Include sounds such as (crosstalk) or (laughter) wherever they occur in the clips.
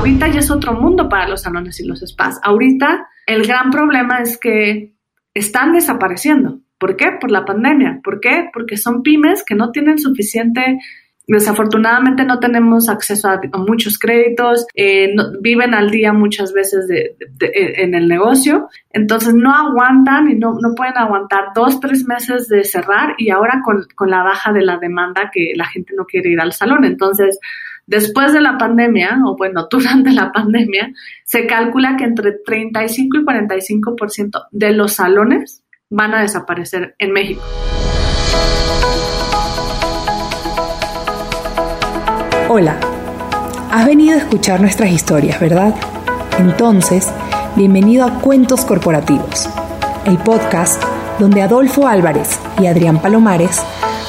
ahorita ya es otro mundo para los salones y los spas. Ahorita el gran problema es que están desapareciendo. ¿Por qué? Por la pandemia. ¿Por qué? Porque son pymes que no tienen suficiente Desafortunadamente no tenemos acceso a, muchos créditos, eh, viven al día muchas veces en el negocio, entonces no aguantan y no, no, pueden aguantar dos, tres meses de cerrar y ahora con, con la baja de la demanda que la gente no quiere ir al salón. Entonces, después de la pandemia, o bueno, (laughs) durante la pandemia, se calcula que entre 35 y 45% de los salones van a desaparecer en México. Hola, has venido a escuchar nuestras historias, ¿verdad? Entonces, bienvenido a Cuentos Corporativos, el podcast donde Adolfo Álvarez y Adrián Palomares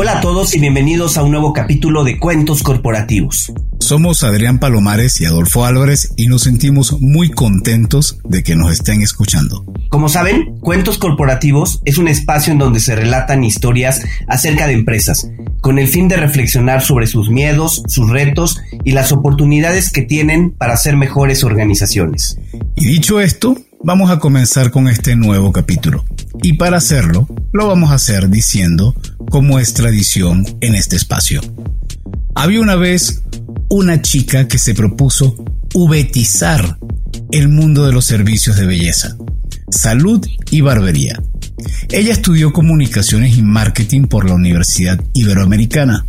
Hola a todos y bienvenidos a un nuevo capítulo de Cuentos Corporativos. Somos Adrián Palomares y Adolfo Álvarez y nos sentimos muy contentos de que nos estén escuchando. Como saben, Cuentos Corporativos es un espacio en donde se relatan historias acerca de empresas, con el fin de reflexionar sobre sus miedos, sus retos y las oportunidades que tienen para ser mejores organizaciones. Y dicho esto, vamos a comenzar con este nuevo capítulo. Y para hacerlo, lo vamos a hacer diciendo, como es tradición en este espacio. Había una vez una chica que se propuso ubetizar el mundo de los servicios de belleza salud y barbería. Ella estudió comunicaciones y marketing por la Universidad Iberoamericana.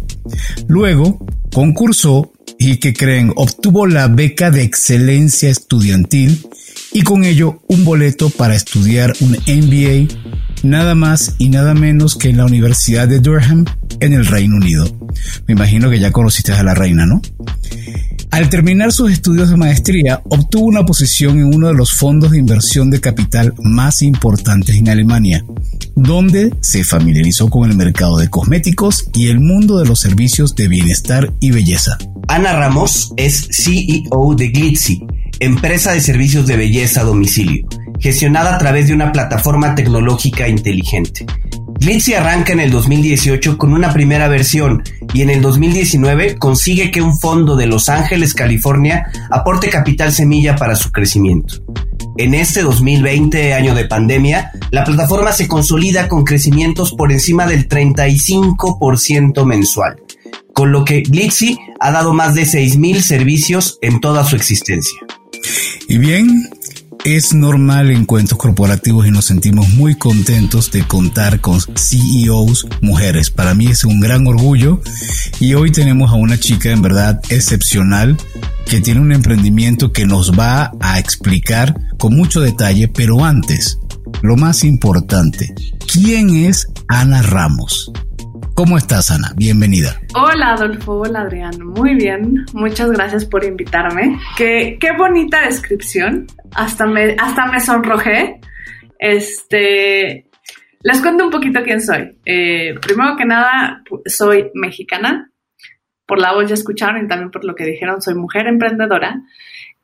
Luego concursó y que creen obtuvo la beca de excelencia estudiantil y con ello un boleto para estudiar un MBA nada más y nada menos que en la Universidad de Durham en el Reino Unido. Me imagino que ya conociste a la reina, ¿no? Al terminar sus estudios de maestría, obtuvo una posición en uno de los fondos de inversión de capital más importantes en Alemania, donde se familiarizó con el mercado de cosméticos y el mundo de los servicios de bienestar y belleza. Ana Ramos es CEO de Glitzy, empresa de servicios de belleza a domicilio, gestionada a través de una plataforma tecnológica inteligente. Glitzy arranca en el 2018 con una primera versión y en el 2019 consigue que un fondo de Los Ángeles, California, aporte capital semilla para su crecimiento. En este 2020, año de pandemia, la plataforma se consolida con crecimientos por encima del 35% mensual, con lo que Glitzy ha dado más de 6.000 servicios en toda su existencia. Y bien, es normal en cuentos corporativos y nos sentimos muy contentos de contar con CEOs mujeres. Para mí es un gran orgullo y hoy tenemos a una chica en verdad excepcional que tiene un emprendimiento que nos va a explicar con mucho detalle, pero antes, lo más importante, ¿quién es Ana Ramos? ¿Cómo estás, Ana? Bienvenida. Hola, Adolfo. Hola, Adrián. Muy bien. Muchas gracias por invitarme. Qué, qué bonita descripción. Hasta me, hasta me sonrojé. Este, les cuento un poquito quién soy. Eh, primero que nada, soy mexicana. Por la voz ya escucharon y también por lo que dijeron, soy mujer emprendedora.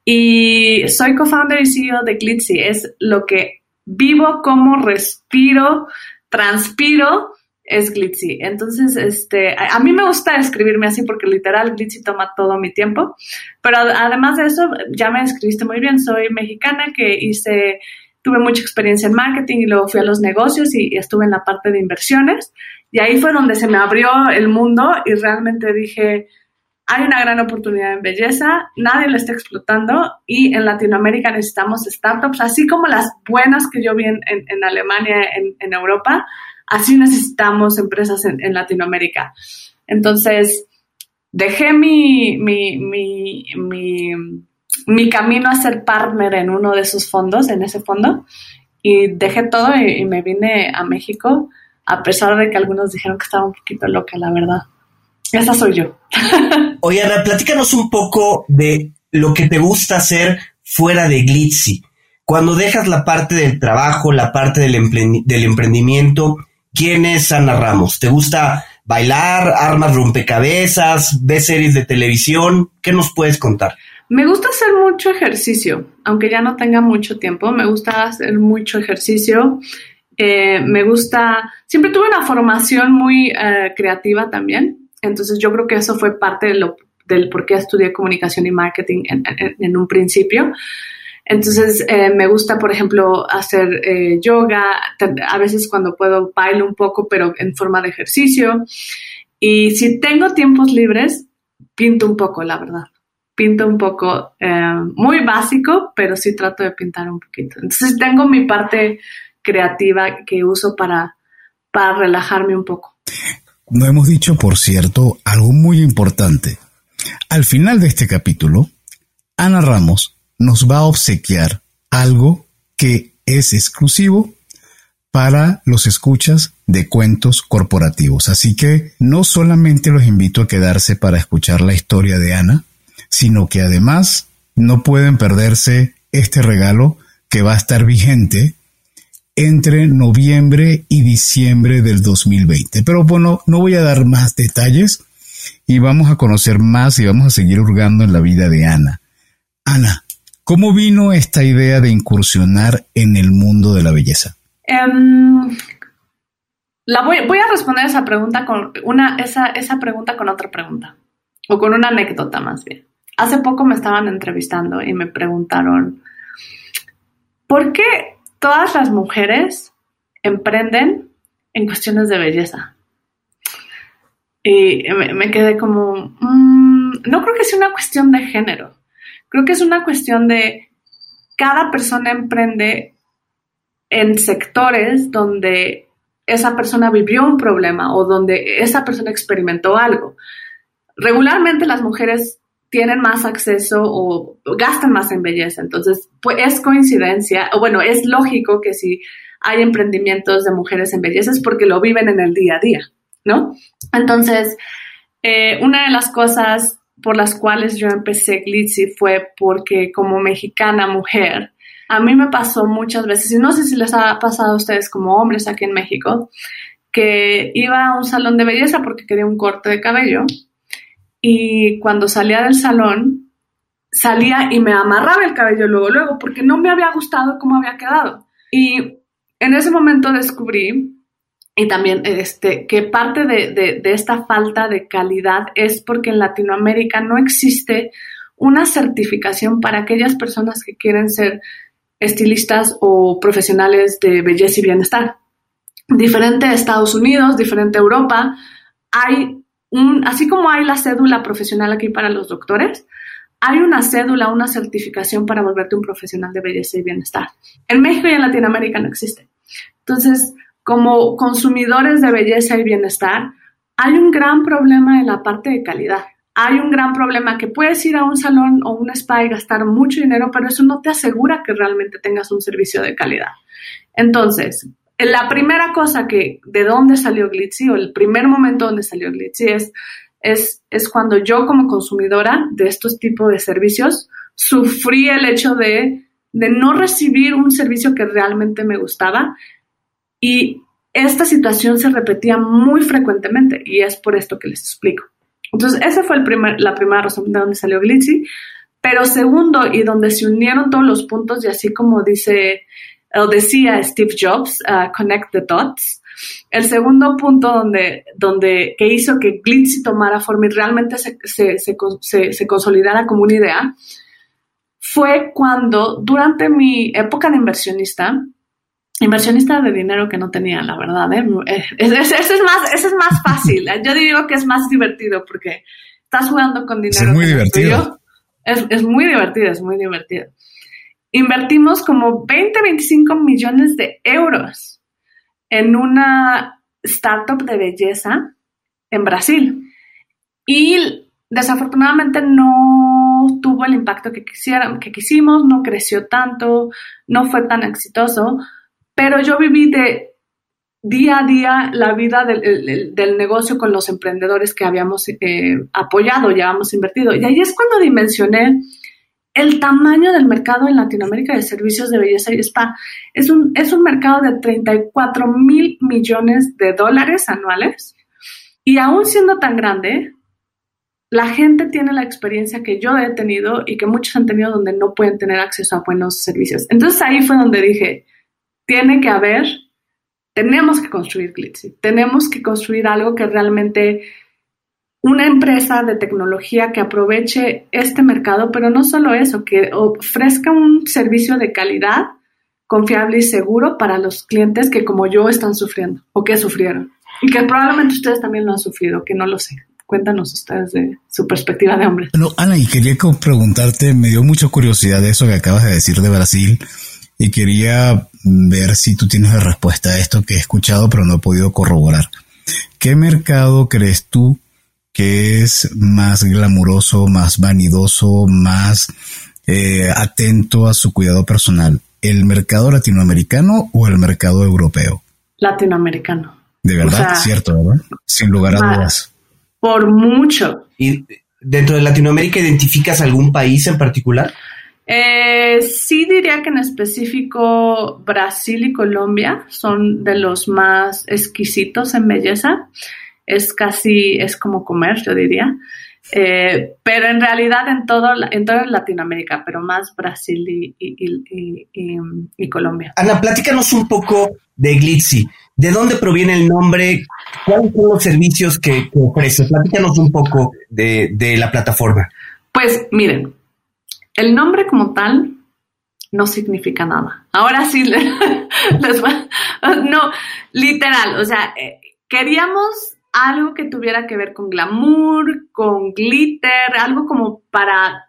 Y soy co-founder y CEO de Glitzy. Es lo que vivo, como respiro, transpiro es Glitzy. Entonces, este, a, mí me gusta escribirme así porque literal Glitzy toma todo mi tiempo. Pero además de eso, ya me escribiste muy bien. Soy mexicana que hice, tuve mucha experiencia en marketing y luego fui a los negocios y, estuve en la parte de inversiones. Y ahí fue donde se me abrió el mundo y realmente dije, hay una gran oportunidad en belleza, nadie lo está explotando y en Latinoamérica necesitamos startups, así como las buenas que yo vi en, Alemania, en, en Europa Así necesitamos empresas en, Latinoamérica. Entonces, dejé mi, mi, mi, camino a ser partner en uno de esos fondos, en ese fondo, y dejé todo y, me vine a México, a pesar de que algunos dijeron que estaba un poquito loca, la verdad. Esa soy yo. (laughs) Oye, Ana, platícanos un poco de lo que te gusta hacer fuera de Glitzy? Cuando dejas la parte del trabajo, la parte del, del emprendimiento, ¿quién es Ana Ramos? ¿Te gusta bailar, armas rompecabezas, ves series de televisión? ¿Qué nos puedes contar? Me gusta hacer mucho ejercicio, aunque ya no tenga mucho tiempo, me gusta hacer mucho ejercicio. Eh, me gusta, siempre tuve una formación muy eh, creativa también, entonces yo creo que eso fue parte de lo, del por qué estudié comunicación y marketing en, un principio. Entonces eh, me gusta, por ejemplo, hacer yoga, a veces cuando puedo bailo un poco, pero en forma de ejercicio. Y si tengo tiempos libres, pinto un poco, la verdad pinto un poco muy básico, pero sí trato de pintar un poquito. Entonces tengo mi parte creativa que uso para, para relajarme un poco. No hemos dicho, por cierto, algo muy importante. Al final de este capítulo, Ana Ramos nos va a obsequiar algo que es exclusivo para los escuchas de cuentos corporativos. Así que no solamente los invito a quedarse para escuchar la historia de Ana, sino que además no pueden perderse este regalo que va a estar vigente entre noviembre y diciembre del 2020. Pero bueno, no voy a dar más detalles y vamos a conocer más y vamos a seguir hurgando en la vida de Ana. Ana, ¿cómo vino esta idea de incursionar en el mundo de la belleza? Em, la voy, a responder esa pregunta con una, esa, esa pregunta con otra pregunta, o con una anécdota más bien. Hace poco me estaban entrevistando y me preguntaron, ¿por qué todas las mujeres emprenden en cuestiones de belleza. Y me, quedé como, mm, no creo que sea una cuestión de género, creo que es una cuestión de cada persona emprende en sectores donde esa persona vivió un problema o donde esa persona experimentó algo. Regularmente las mujeres tienen más acceso o gastan más en belleza. Entonces, pues es coincidencia, o bueno, es lógico que si hay emprendimientos de mujeres en belleza es porque lo viven en el día a día, ¿no? Entonces, eh, una de las cosas por las cuales yo empecé Glitzy fue porque como mexicana mujer, a mí me pasó muchas veces, y no sé si les ha pasado a ustedes como hombres aquí en México, que iba a un salón de belleza porque quería un corte de cabello y cuando salía del salón, salía y me amarraba el cabello luego, luego, porque no me había gustado cómo había quedado. Y en ese momento descubrí, y también este, que parte de, esta falta de calidad es porque en Latinoamérica no existe una certificación para aquellas personas que quieren ser estilistas o profesionales de belleza y bienestar. Diferente a Estados Unidos, diferente Europa, hay así como hay la cédula profesional aquí para los doctores, hay una cédula, una certificación para volverte un profesional de belleza y bienestar. En México y en Latinoamérica no existe. Entonces, como consumidores de belleza y bienestar, hay un gran problema en la parte de calidad. Hay un gran problema que puedes ir a un salón o un spa y gastar mucho dinero, pero eso no te asegura que realmente tengas un servicio de calidad. Entonces, la primera cosa que, de dónde salió Glitzy, o el primer momento donde salió Glitzy es, es, es cuando yo como consumidora de estos tipos de servicios sufrí el hecho de, de no recibir un servicio que realmente me gustaba y esta situación se repetía muy frecuentemente y es por esto que les explico. Entonces, esa fue el primer, la primera razón de dónde salió Glitzy. Pero segundo, y donde se unieron todos los puntos, y así como dice o decía Steve Jobs, uh, connect the dots. El segundo punto donde, donde, que hizo que Glitzy tomara forma y realmente se, se, se, se, consolidara como una idea fue cuando durante mi época de inversionista, inversionista de dinero que no tenía, la verdad, ¿eh? eh ese, es más, ese es más fácil. (laughs) Yo digo que es más divertido porque estás jugando con dinero. Es muy divertido. Es, es muy divertido, es muy divertido invertimos como 20, 25 millones de euros en una startup de belleza en Brasil. Y desafortunadamente no tuvo el impacto que, que quisimos, no creció tanto, no fue tan exitoso, pero yo viví de día a día la vida del, negocio con los emprendedores que habíamos eh, apoyado, ya habíamos invertido. Y ahí es cuando dimensioné el tamaño del mercado en Latinoamérica de servicios de belleza y spa es un, es un mercado de 34 mil millones de dólares anuales. Y aún siendo tan grande, la gente tiene la experiencia que yo he tenido y que muchos han tenido donde no pueden tener acceso a buenos servicios. Entonces ahí fue donde dije, tiene que haber, tenemos que construir Glitzy, tenemos que construir algo que realmente una empresa de tecnología que aproveche este mercado, pero no solo eso, que ofrezca un servicio de calidad, confiable y seguro para los clientes que como yo están sufriendo o que sufrieron. Y que probablemente ustedes también lo han sufrido, que no lo sé. Cuéntanos ustedes de su perspectiva de hombre. Bueno, Ana, y quería preguntarte, me dio mucha curiosidad eso que acabas de decir de Brasil y quería ver si tú tienes la respuesta a esto que he escuchado pero no he podido corroborar. ¿Qué mercado crees tú que es más glamuroso, más vanidoso, más eh, atento a su cuidado personal? ¿El mercado latinoamericano o el mercado europeo? Latinoamericano. De verdad, cierto, ¿verdad? Sin lugar a dudas. Por mucho. ¿Y dentro de Latinoamérica identificas algún país en particular? Eh, sí diría que en específico Brasil y Colombia son de los más exquisitos en belleza es casi, es como comer, yo diría. Eh, pero en realidad en todo en toda Latinoamérica, pero más Brasil y, y, Colombia. Ana, platícanos un poco de Glitzy. ¿De dónde proviene el nombre? ¿Cuáles son los servicios que, que ofrece? Platícanos un poco de, de la plataforma. Pues miren, el nombre como tal no significa nada. Ahora sí (laughs) les, no, literal, o sea, eh, queríamos algo que tuviera que ver con glamour, con glitter, algo como para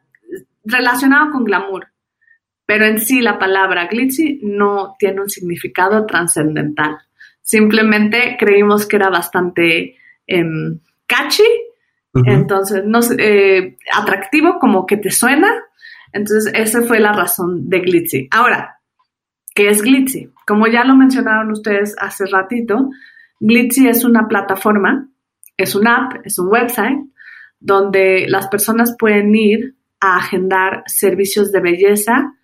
relacionado con glamour. Pero en sí la palabra glitzy no tiene un significado trascendental. Simplemente creímos que era bastante em, catchy, entonces no eh, atractivo, como que te suena. Entonces esa fue la razón de glitzy. Ahora, ¿qué es glitzy? Como ya lo mencionaron ustedes hace ratito, Glitzy es una plataforma, es una app, es un website donde las personas pueden ir a agendar servicios de belleza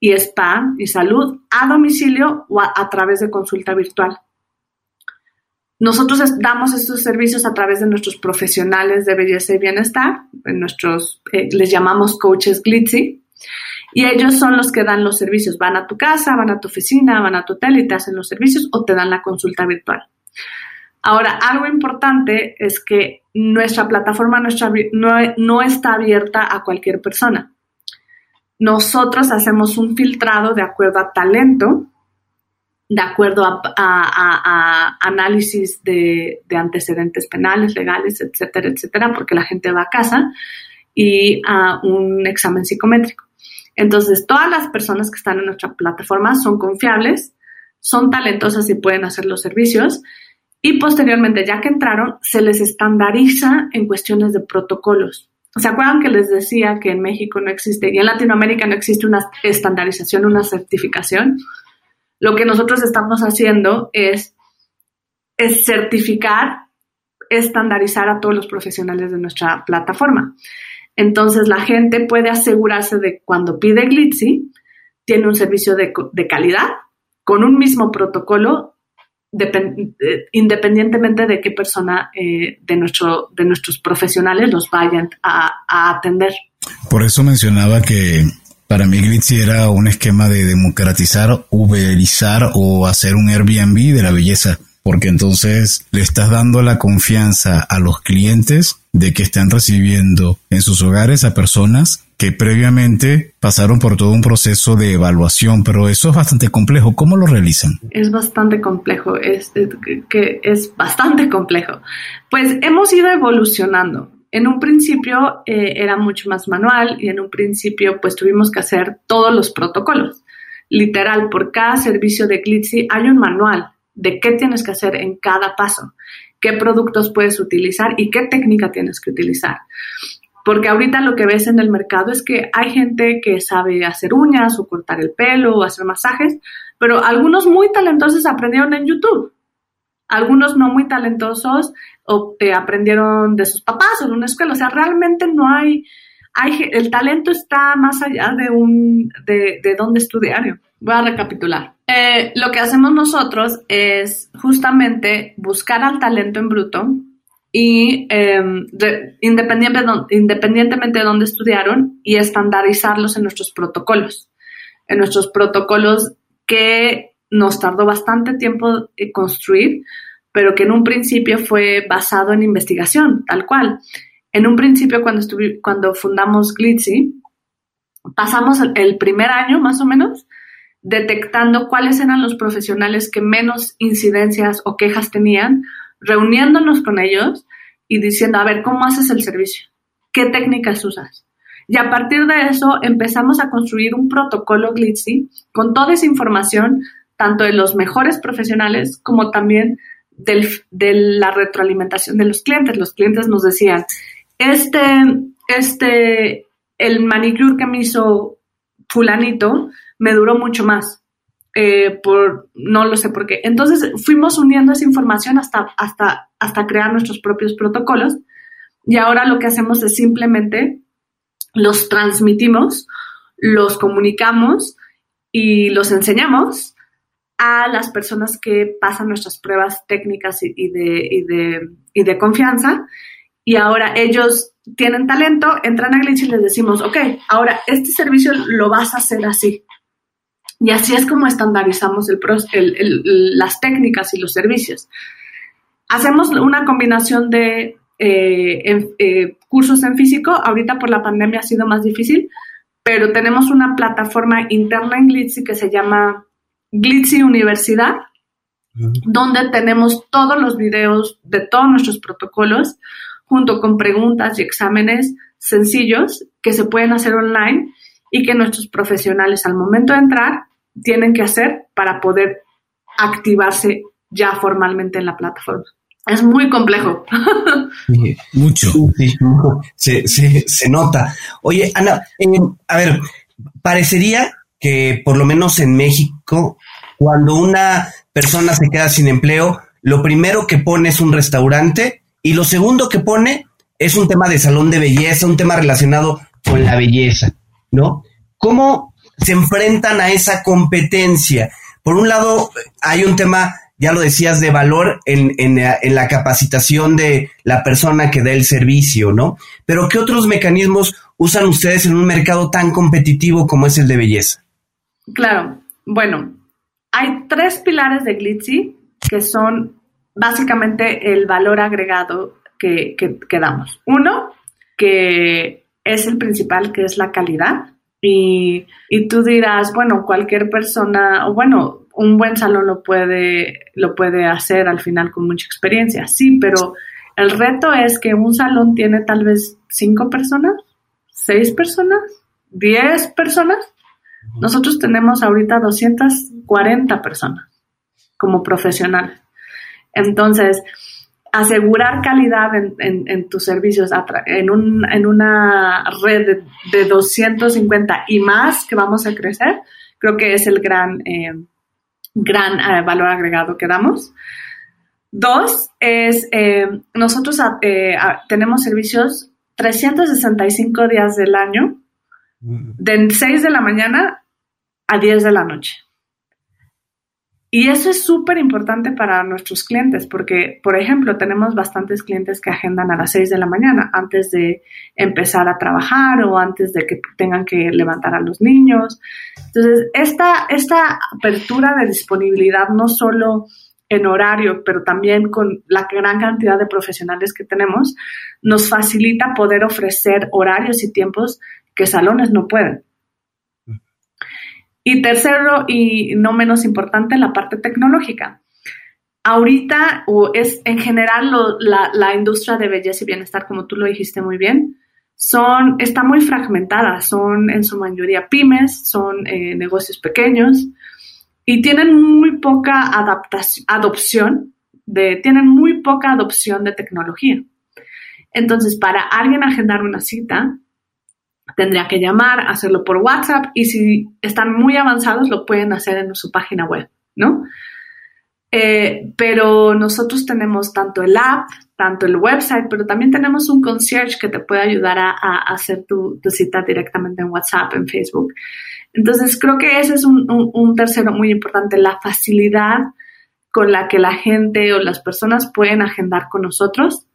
y spa y salud a domicilio o a, través de consulta virtual. Nosotros damos estos servicios a través de nuestros profesionales de belleza y bienestar, nuestros, eh, les llamamos coaches Glitzy, y ellos son los que dan los servicios. Van a tu casa, van a tu oficina, van a tu hotel y te hacen los servicios o te dan la consulta virtual. Ahora, algo importante es que nuestra plataforma no, está abierta a cualquier persona. Nosotros hacemos un filtrado de acuerdo a talento, de acuerdo a, análisis de, antecedentes penales, legales, etcétera, etcétera, porque la gente va a casa y a un examen psicométrico. Entonces, todas las personas que están en nuestra plataforma son confiables, son talentosas y pueden hacer los servicios y posteriormente, ya que entraron, se les estandariza en cuestiones de protocolos. ¿Se acuerdan que les decía que en México no existe y en Latinoamérica no existe una estandarización, una certificación? Lo que nosotros estamos haciendo es, certificar, estandarizar a todos los profesionales de nuestra plataforma. Entonces la gente puede asegurarse de cuando pide Glitzy, tiene un servicio de, de calidad con un mismo protocolo eh, independientemente de qué persona eh, de, nuestro, de nuestros profesionales los vayan a, atender. Por eso mencionaba que para mí Glitzy era un esquema de democratizar, uberizar o hacer un Airbnb de la belleza porque entonces le estás dando la confianza a los clientes de que están recibiendo en sus hogares a personas que previamente pasaron por todo un proceso de evaluación, pero eso es bastante complejo. ¿Cómo lo realizan? Es bastante complejo, es, que es bastante complejo. Pues hemos ido evolucionando. En un principio eh, era mucho más manual y en un principio pues tuvimos que hacer todos los protocolos. Literal, por cada servicio de Glitzy hay un manual de qué tienes que hacer en cada paso, qué productos puedes utilizar y qué técnica tienes que utilizar. Porque ahorita lo que ves en el mercado es que hay gente que sabe hacer uñas o cortar el pelo o hacer masajes, pero algunos muy talentosos aprendieron en YouTube. Algunos no muy talentosos o, aprendieron de sus papás o de una escuela. O sea, realmente no hay, hay, el talento está más allá de, un, de, de dónde estudiar. Voy a recapitular. Eh, lo que hacemos nosotros es justamente buscar al talento en bruto y em, independientemente de dónde estudiaron y estandarizarlos en nuestros protocolos. En nuestros protocolos que nos tardó bastante tiempo construir, pero que en un principio fue basado en investigación, tal cual. En un principio, cuando, cuando fundamos Glitzy, pasamos el primer año más o menos detectando cuáles eran los profesionales que menos incidencias o quejas tenían, reuniéndonos con ellos y diciendo, a ver, ¿cómo haces el servicio? ¿Qué técnicas usas? Y a partir de eso empezamos a construir un protocolo Glitzy con toda esa información, tanto de los mejores profesionales como también de la retroalimentación de los clientes. Los clientes nos decían, este, este, el manicure que me hizo fulanito me duró mucho más. Eh, por no lo sé por qué. Entonces fuimos uniendo esa información hasta, hasta, hasta crear nuestros propios protocolos y ahora lo que hacemos es simplemente los transmitimos, los comunicamos y los enseñamos a las personas que pasan nuestras pruebas técnicas y, de, y, de, y de confianza. Y ahora ellos tienen talento, entran a Glitch y les decimos, ok, ahora este servicio lo vas a hacer así. Y así es como estandarizamos las técnicas y los servicios. Hacemos una combinación de eh, eh, cursos en físico. Ahorita por la pandemia ha sido más difícil, pero tenemos una plataforma interna en Glitzy que se llama Glitzy Universidad, donde tenemos todos los videos de todos nuestros protocolos, junto con preguntas y exámenes sencillos que se pueden hacer online y que nuestros profesionales al momento de entrar tienen que hacer para poder activarse ya formalmente en la plataforma. Es muy complejo. Mucho. Se, se, nota. Oye, Ana, eh, a ver, parecería que por lo menos en México, cuando una persona se queda sin empleo, lo primero que pone es un restaurante y lo segundo que pone es un tema de salón de belleza, un tema relacionado con la belleza, ¿no? ¿Cómo, se enfrentan a esa competencia. Por un lado, hay un tema, ya lo decías, de valor en, en, la capacitación de la persona que da el servicio, ¿no? Pero ¿qué otros mecanismos usan ustedes en un mercado tan competitivo como es el de belleza? Claro, bueno, hay tres pilares de Glitzy que son básicamente el valor agregado que, que, que damos. Uno, que es el principal, que es la calidad. Y, y tú dirás, bueno, cualquier persona, o bueno, un buen salón lo puede, lo puede hacer al final con mucha experiencia, sí, pero el reto es que un salón tiene tal vez cinco personas, seis personas, diez personas. Nosotros tenemos ahorita 240 personas como profesionales. Entonces, asegurar calidad en, tus servicios en, un, en una red de, 250 y más que vamos a crecer, creo que es el gran, eh, gran eh, valor agregado que damos. Dos es, eh, nosotros tenemos servicios 365 días del año. De 6 de la mañana a 10 de la noche. Y eso es súper importante para nuestros clientes porque, por ejemplo, tenemos bastantes clientes que agendan a las 6 de la mañana antes de empezar a trabajar o antes de que tengan que levantar a los niños. Entonces, esta, esta apertura de disponibilidad no solo en horario, pero también con la gran cantidad de profesionales que tenemos, nos facilita poder ofrecer horarios y tiempos que salones no pueden. Y tercero, y no menos importante, la parte tecnológica. Ahorita, o es en general la, industria de belleza y bienestar, como tú lo dijiste muy bien, son, está muy fragmentada, son en su mayoría pymes, son eh, negocios pequeños y tienen muy poca adaptación, adopción, de, tienen muy poca adopción de tecnología. Entonces, para alguien agendar una cita, tendría que llamar, hacerlo por WhatsApp y si están muy avanzados lo pueden hacer en su página web, ¿no? Eh, pero nosotros tenemos tanto el app, tanto el website, pero también tenemos un concierge que te puede ayudar a, hacer tu, cita directamente en WhatsApp, en Facebook. Entonces, creo que ese es un, un, tercero muy importante, la facilidad con la que la gente o las personas pueden agendar con nosotros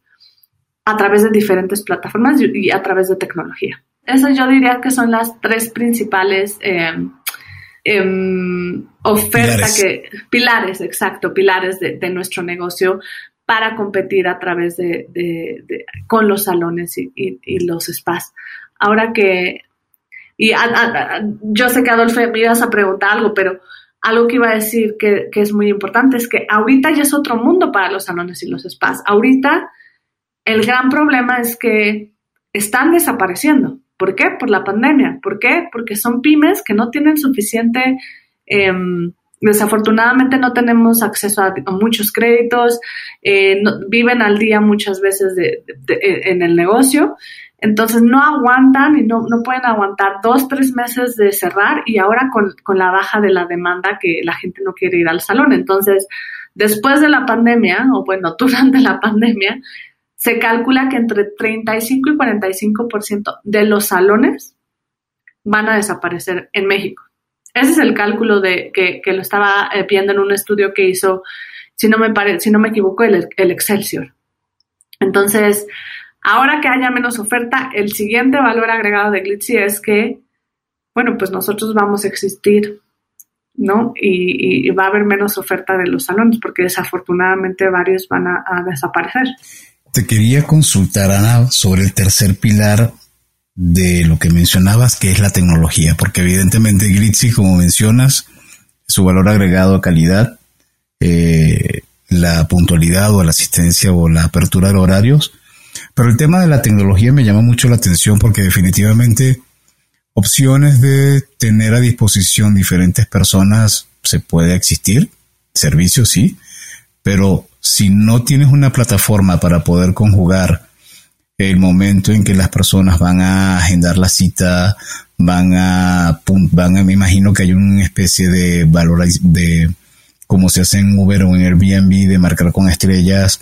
a través de diferentes plataformas y a través de tecnología. Eso yo diría que son las tres principales eh, em, ofertas que, pilares, exacto, pilares de, nuestro negocio para competir a través de, con los salones y, los spas. Ahora que, y yo sé que Adolfo me ibas a preguntar algo, pero algo que iba a decir que, que, es muy importante es que ahorita ya es otro mundo para los salones y los spas. Ahorita el gran problema es que están desapareciendo. ¿Por qué? Por la pandemia. ¿Por qué? Porque son pymes que no tienen suficiente em, Desafortunadamente no tenemos acceso a, muchos créditos, eh, viven al día muchas veces en el negocio, entonces no aguantan y no, pueden aguantar dos, tres meses de cerrar y ahora con, con, la baja de la demanda que la gente no quiere ir al salón. Entonces, después de la pandemia, o bueno, (laughs) durante la pandemia, se calcula que entre 35 y 45% de los salones van a desaparecer en México. Ese es el cálculo de que, lo estaba eh, viendo en un estudio que hizo, si no me, pare, si no me equivoco, el, el Excelsior. Entonces, ahora que haya menos oferta, el siguiente valor agregado de Glitzy es que, bueno, pues nosotros vamos a existir, ¿no? Y, va a haber menos oferta de los salones porque desafortunadamente varios van a, a desaparecer. Te quería consultar, Ana, sobre el tercer pilar de lo que mencionabas, que es la tecnología, porque evidentemente Glitzy, como mencionas, su valor agregado a calidad, eh, la puntualidad o la asistencia o la apertura de horarios, pero el tema de la tecnología me llama mucho la atención porque definitivamente opciones de tener a disposición diferentes personas se puede existir, servicios sí, pero si no tienes una plataforma para poder conjugar el momento en que las personas van a agendar la cita, van a, van a, me imagino que hay una especie de valor de cómo se hace en Uber o en Airbnb, de marcar con estrellas,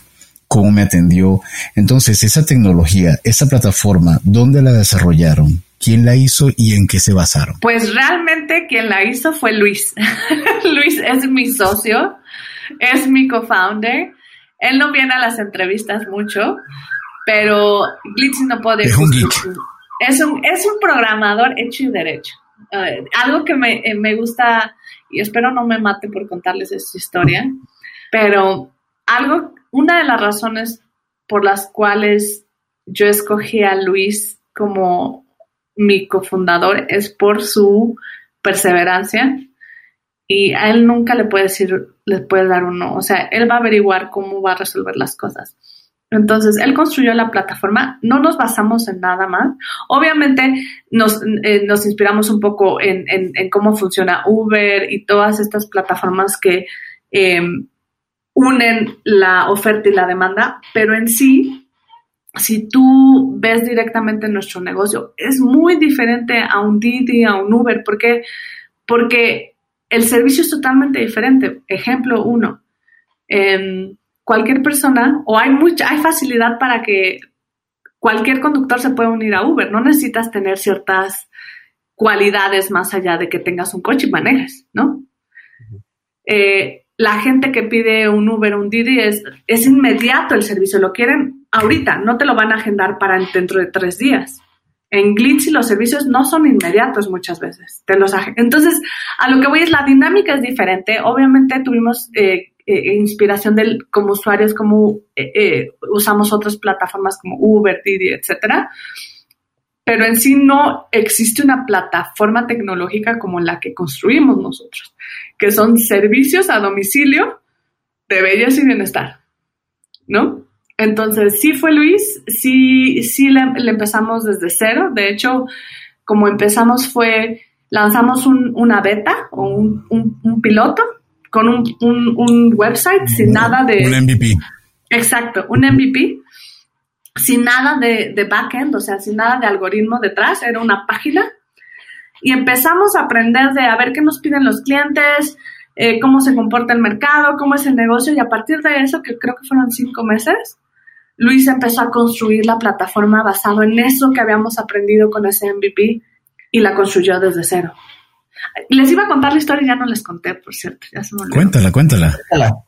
cómo me atendió. Entonces, esa tecnología, esa plataforma, ¿dónde la desarrollaron? ¿Quién la hizo y en qué se basaron? Pues realmente quien la hizo fue Luis. (laughs) Luis es mi socio, es mi co-founder. Él no viene a las entrevistas mucho, pero Glitzy no puede... Es un Es un, es un programador hecho y derecho. Algo que me, eh, me, gusta, y espero no me mate por contarles esta historia, pero algo, una de las razones por las cuales yo escogí a Luis como mi cofundador es por su perseverancia y a él nunca le puede decir, le puede dar un no, o sea, él va a averiguar cómo va a resolver las cosas. Entonces, él construyó la plataforma, no nos basamos en nada más. Obviamente nos, eh, nos inspiramos un poco en, cómo funciona Uber y todas estas plataformas que em, unen la oferta y la demanda, pero en sí, si tú ves directamente nuestro negocio, es muy diferente a un Didi, a un Uber, porque, porque el servicio es totalmente diferente. Ejemplo uno. Em, cualquier persona, o hay mucha, hay facilidad para que cualquier conductor se pueda unir a Uber. No necesitas tener ciertas cualidades más allá de que tengas un coche y manejes, ¿no? Eh, la gente que pide un Uber o un Didi es, es inmediato el servicio, lo quieren ahorita, no te lo van a agendar para dentro de tres días. En Glitzy los servicios no son inmediatos muchas veces. Te los Entonces, a lo que voy es la dinámica es diferente. Obviamente tuvimos eh, eh, inspiración del, como usuarios, como eh, usamos otras plataformas como Uber, Didi, etcétera. Pero en sí no existe una plataforma tecnológica como la que construimos nosotros, que son servicios a domicilio de belleza y bienestar, ¿no? Entonces, sí fue Luis, sí, sí le, empezamos desde cero. De hecho, como empezamos fue, lanzamos una beta o un, un piloto con un, website sin nada de... Un MVP. Exacto, un MVP sin nada de, de backend, o sea, sin nada de algoritmo detrás, era una página. Y empezamos a aprender de a ver qué nos piden los clientes, eh, cómo se comporta el mercado, cómo es el negocio, y a partir de eso, que creo que fueron cinco meses, Luis empezó a construir la plataforma basado en eso que habíamos aprendido con ese MVP y la construyó desde cero. Les iba a contar la historia y ya no les conté, por cierto. Ya se me cuéntala, cuéntala.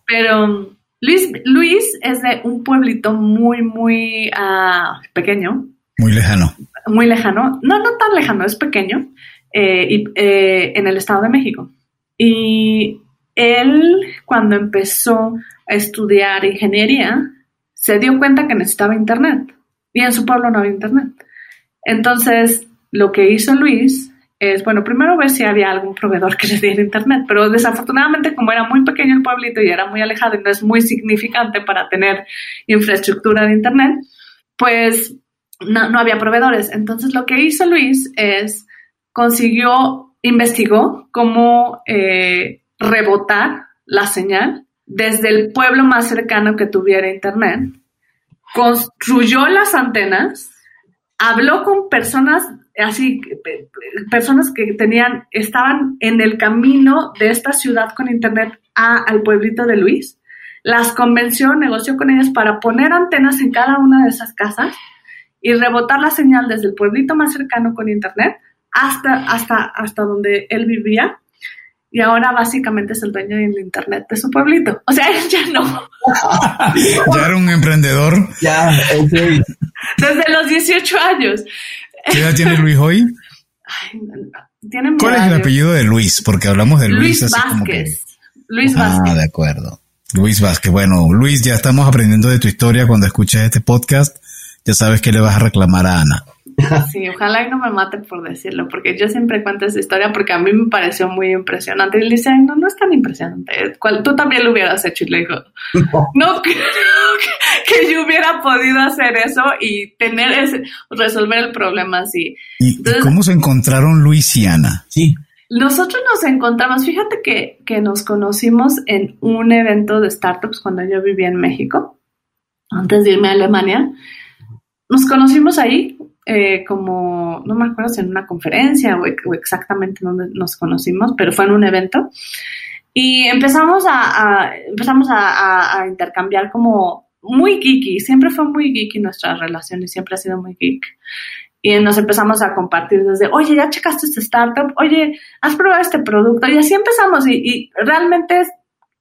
Pero Luis, Luis es de un pueblito muy, muy uh, pequeño. Muy lejano. Muy lejano. No, no tan lejano, es pequeño. Eh, y, eh, en el Estado de México. Y él, cuando empezó a estudiar ingeniería, se dio cuenta que necesitaba internet. Y en su pueblo no había internet. Entonces, lo que hizo Luis es, bueno, primero ver si había algún proveedor que (laughs) le diera internet, pero desafortunadamente como era muy pequeño el pueblito y era muy alejado y no es muy significante para tener infraestructura de internet, pues no, no había proveedores. Entonces lo que hizo Luis es consiguió, investigó cómo eh, rebotar la señal desde el pueblo más cercano que tuviera internet, construyó las antenas, habló con personas así, personas que tenían, estaban en el camino de esta ciudad con internet al pueblito de Luis, las convenció, negoció con ellas para poner antenas en cada una de esas casas y rebotar la señal desde el pueblito más cercano con internet hasta, hasta, hasta donde él vivía y ahora básicamente es el dueño del internet de su pueblito. O sea, (laughs) él ya no. (laughs) ya era un emprendedor. Ya, Desde los 18 años. ¿Qué edad tiene Luis hoy? ¿Cuál es el apellido de Luis? Porque hablamos de Luis, Luis Vázquez. Luis Vázquez. Ah, de acuerdo. Luis Vázquez. Bueno, Luis, ya estamos aprendiendo de tu historia cuando escuches este podcast. Ya sabes que le vas a reclamar a Ana. (laughs) Sí, ojalá y no me mate por decirlo, porque yo siempre cuento esa historia porque a mí me pareció muy impresionante. Y le dice, no, no es tan impresionante. Tú también lo hubieras hecho. Y le dijo, no, (laughs) creo que, yo hubiera podido hacer eso y tener ese, resolver el problema así. ¿Y cómo se encontraron Luis y Ana? Sí. Nosotros nos encontramos, fíjate que, que nos conocimos en un evento de startups cuando yo vivía en México, antes de irme a Alemania. Nos conocimos ahí, eh, como, no me acuerdo si en una conferencia o, exactamente donde nos conocimos, pero fue en un evento. Y empezamos a, empezamos a, intercambiar como muy geeky, siempre fue muy geeky nuestra relación y siempre ha sido muy geek. Y nos empezamos a compartir desde, oye, ya checaste este startup, oye, has probado este producto. Y así empezamos y, realmente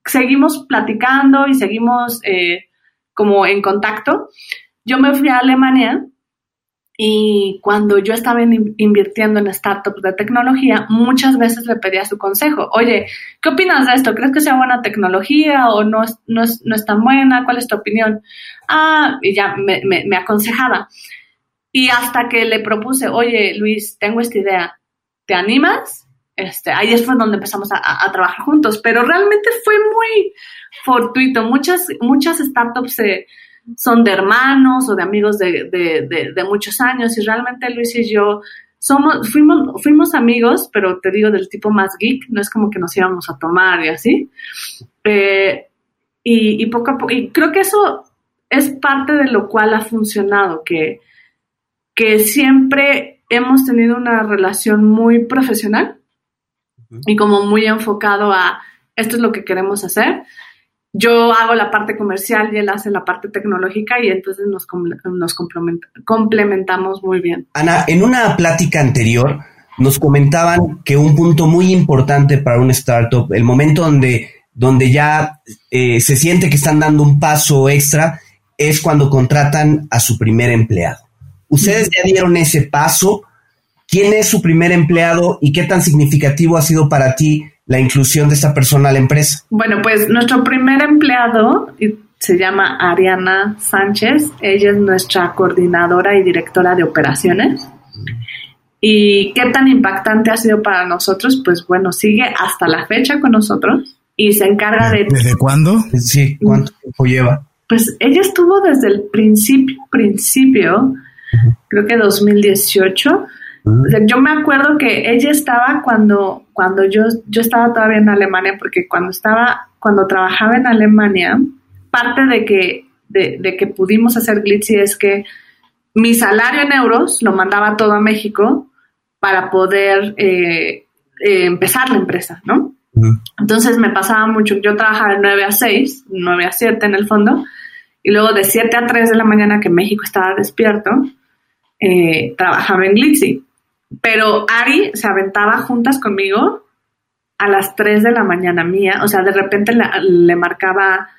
seguimos platicando y seguimos eh, como en contacto. Yo me fui a Alemania y cuando yo estaba invirtiendo en startups de tecnología, muchas veces le pedía su consejo. Oye, ¿qué opinas de esto? ¿Crees que sea buena tecnología o no es, no es, no es tan buena? ¿Cuál es tu opinión? Ah, y ya me, me, aconsejaba. Y hasta que le propuse, oye, Luis, tengo esta idea, ¿te animas? Este, ahí fue donde empezamos a, a, trabajar juntos, pero realmente fue muy fortuito. Muchas, muchas startups se son de hermanos o de amigos de, muchos años y realmente Luis y yo somos, fuimos, fuimos amigos, pero te digo del tipo más geek, no es como que nos íbamos a tomar y así. Eh, y, poco a poco, y creo que eso es parte de lo cual ha funcionado, que, que siempre hemos tenido una relación muy profesional y como muy enfocado a esto es lo que queremos hacer yo hago la parte comercial y él hace la parte tecnológica y entonces nos, nos complementamos muy bien. Ana, en una plática anterior nos comentaban que un punto muy importante para un startup, el momento donde, donde ya eh, se siente que están dando un paso extra, es cuando contratan a su primer empleado. ¿Ustedes ya dieron ese paso? ¿Quién es su primer empleado y qué tan significativo ha sido para ti la inclusión de esta persona a la empresa? Bueno, pues nuestro primer empleado se llama Ariana Sánchez. Ella es nuestra coordinadora y directora de operaciones. ¿Y qué tan impactante ha sido para nosotros? Pues bueno, sigue hasta la fecha con nosotros y se encarga de... ¿Desde cuándo? Sí, ¿cuánto tiempo lleva? Pues ella estuvo desde el principio, principio, creo que 2018 yo me acuerdo que ella estaba cuando, cuando yo, yo estaba todavía en Alemania, porque cuando estaba, cuando trabajaba en Alemania, parte de que, de, que pudimos hacer Glitzy es que mi salario en euros lo mandaba todo a México para poder eh, eh, empezar la empresa, ¿no? Entonces me pasaba mucho, yo trabajaba de 9 a 6, 9 a 7 en el fondo, y luego de 7 a 3 de la mañana que México estaba despierto, eh, trabajaba en Glitzy. Pero Ari se aventaba juntas conmigo a las 3 de la mañana mía, o sea, de repente le, marcaba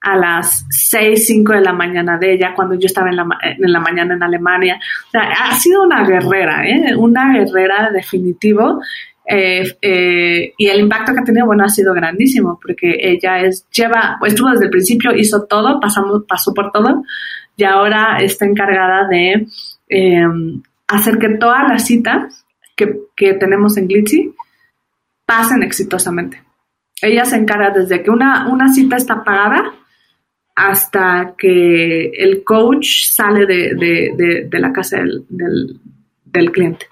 a las 6, 5 de la mañana de ella cuando yo estaba en la, en la mañana en Alemania. Ha sido una guerrera, ¿eh? una guerrera definitivo. Eh, eh, y el impacto que ha tenido, bueno, ha sido grandísimo, porque ella es, lleva, estuvo desde el principio, hizo todo, pasamos, pasó por todo, y ahora está encargada de em, hacer que todas las citas que, que tenemos en Glitzy pasen exitosamente. Ella se encarga desde que una, una cita está pagada hasta que el coach sale de, la casa del, del, cliente.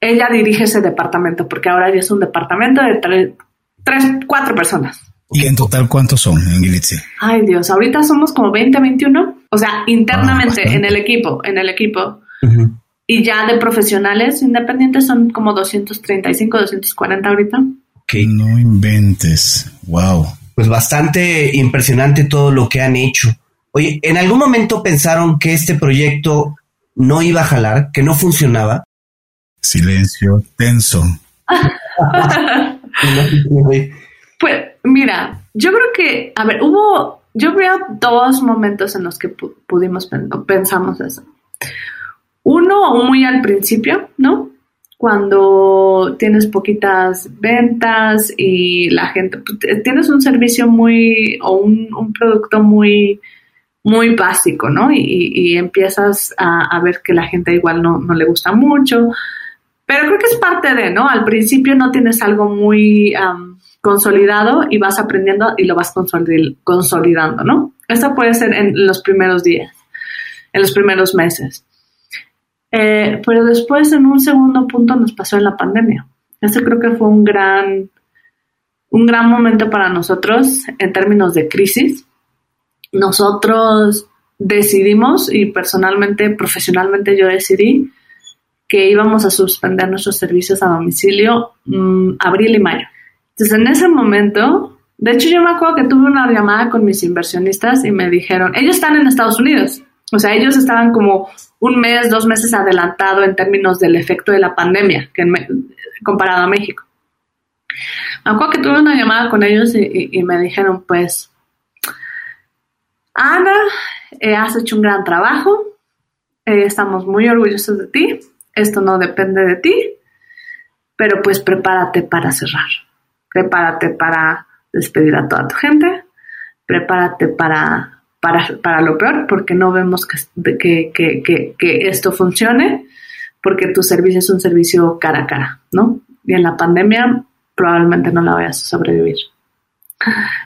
Ella dirige ese departamento porque ahora ya es un departamento de tres, cuatro personas. ¿Y en total cuántos son en Glitzy? Ay Dios, ahorita somos como 20, 21. O sea, internamente ah, en el equipo, en el equipo. Y ya de profesionales independientes son como 235, 240 ahorita. Que no inventes. Wow. Pues bastante impresionante todo lo que han hecho. Oye, ¿en algún momento pensaron que este proyecto no iba a jalar, que no funcionaba? Silencio tenso. (laughs) pues mira, yo creo que, a ver, hubo, yo veo dos momentos en los que pudimos pensamos eso. Uno, muy al principio, ¿no? Cuando tienes poquitas ventas y la gente, pues, tienes un servicio muy, o un, producto muy, muy básico, ¿no? Y, empiezas a, ver que la gente igual no, le gusta mucho. Pero creo que es parte de, ¿no? Al principio no tienes algo muy consolidado y vas aprendiendo y lo vas consolidando, ¿no? Eso puede ser en los primeros días, en los primeros meses. Eh, pero después, en un segundo punto, nos pasó en la pandemia. Ese creo que fue un gran, un gran momento para nosotros en términos de crisis. Nosotros decidimos, y personalmente, profesionalmente yo decidí, que íbamos a suspender nuestros servicios a domicilio mm, abril y mayo. Entonces, en ese momento, de hecho, yo me acuerdo que tuve una llamada con mis inversionistas y me dijeron, ellos están en Estados Unidos, o sea, ellos estaban como un mes, dos meses adelantado en términos del efecto de la pandemia comparado a México. Me acuerdo que tuve una llamada con ellos y, me dijeron, pues, Ana, eh, has hecho un gran trabajo, eh, estamos muy orgullosos de ti, esto no depende de ti, pero pues prepárate para cerrar, prepárate para despedir a toda tu gente, prepárate para para, lo peor, porque no vemos que, que, esto funcione, porque tu servicio es un servicio cara a cara, ¿no? Y en la pandemia probablemente no la vayas a sobrevivir.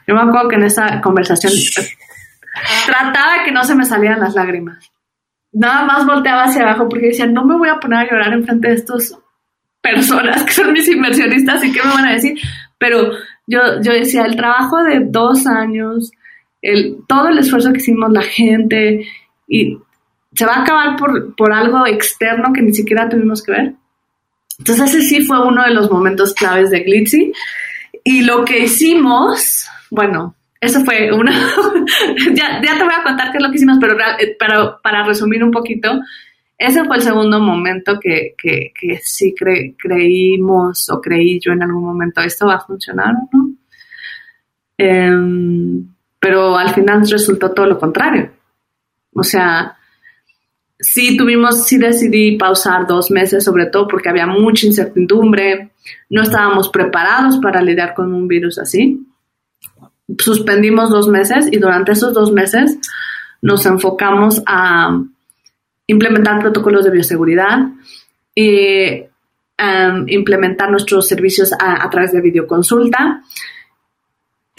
Yo me acuerdo que en esa conversación (laughs) trataba que no se me salieran las lágrimas. Nada más volteaba hacia abajo porque decía, no me voy a poner a llorar en frente de estas personas que son mis inversionistas y qué me van a decir. Pero yo, yo decía, el trabajo de dos años, el, todo el esfuerzo que hicimos la gente y se va a acabar por, algo externo que ni siquiera tuvimos que ver. Entonces ese sí fue uno de los momentos claves de Glitzy. Y lo que hicimos, bueno, eso fue una... (laughs) ya, te voy a contar qué es lo que hicimos, pero, para resumir un poquito, ese fue el segundo momento que, que, sí creímos o creí yo en algún momento, ¿esto va a funcionar o no? Em, pero al final resultó todo lo contrario. O sea, sí tuvimos, sí decidí pausar dos meses, sobre todo porque había mucha incertidumbre, no estábamos preparados para lidiar con un virus así. Suspendimos dos meses y durante esos dos meses nos enfocamos a implementar protocolos de bioseguridad y em, implementar nuestros servicios a, a través de videoconsulta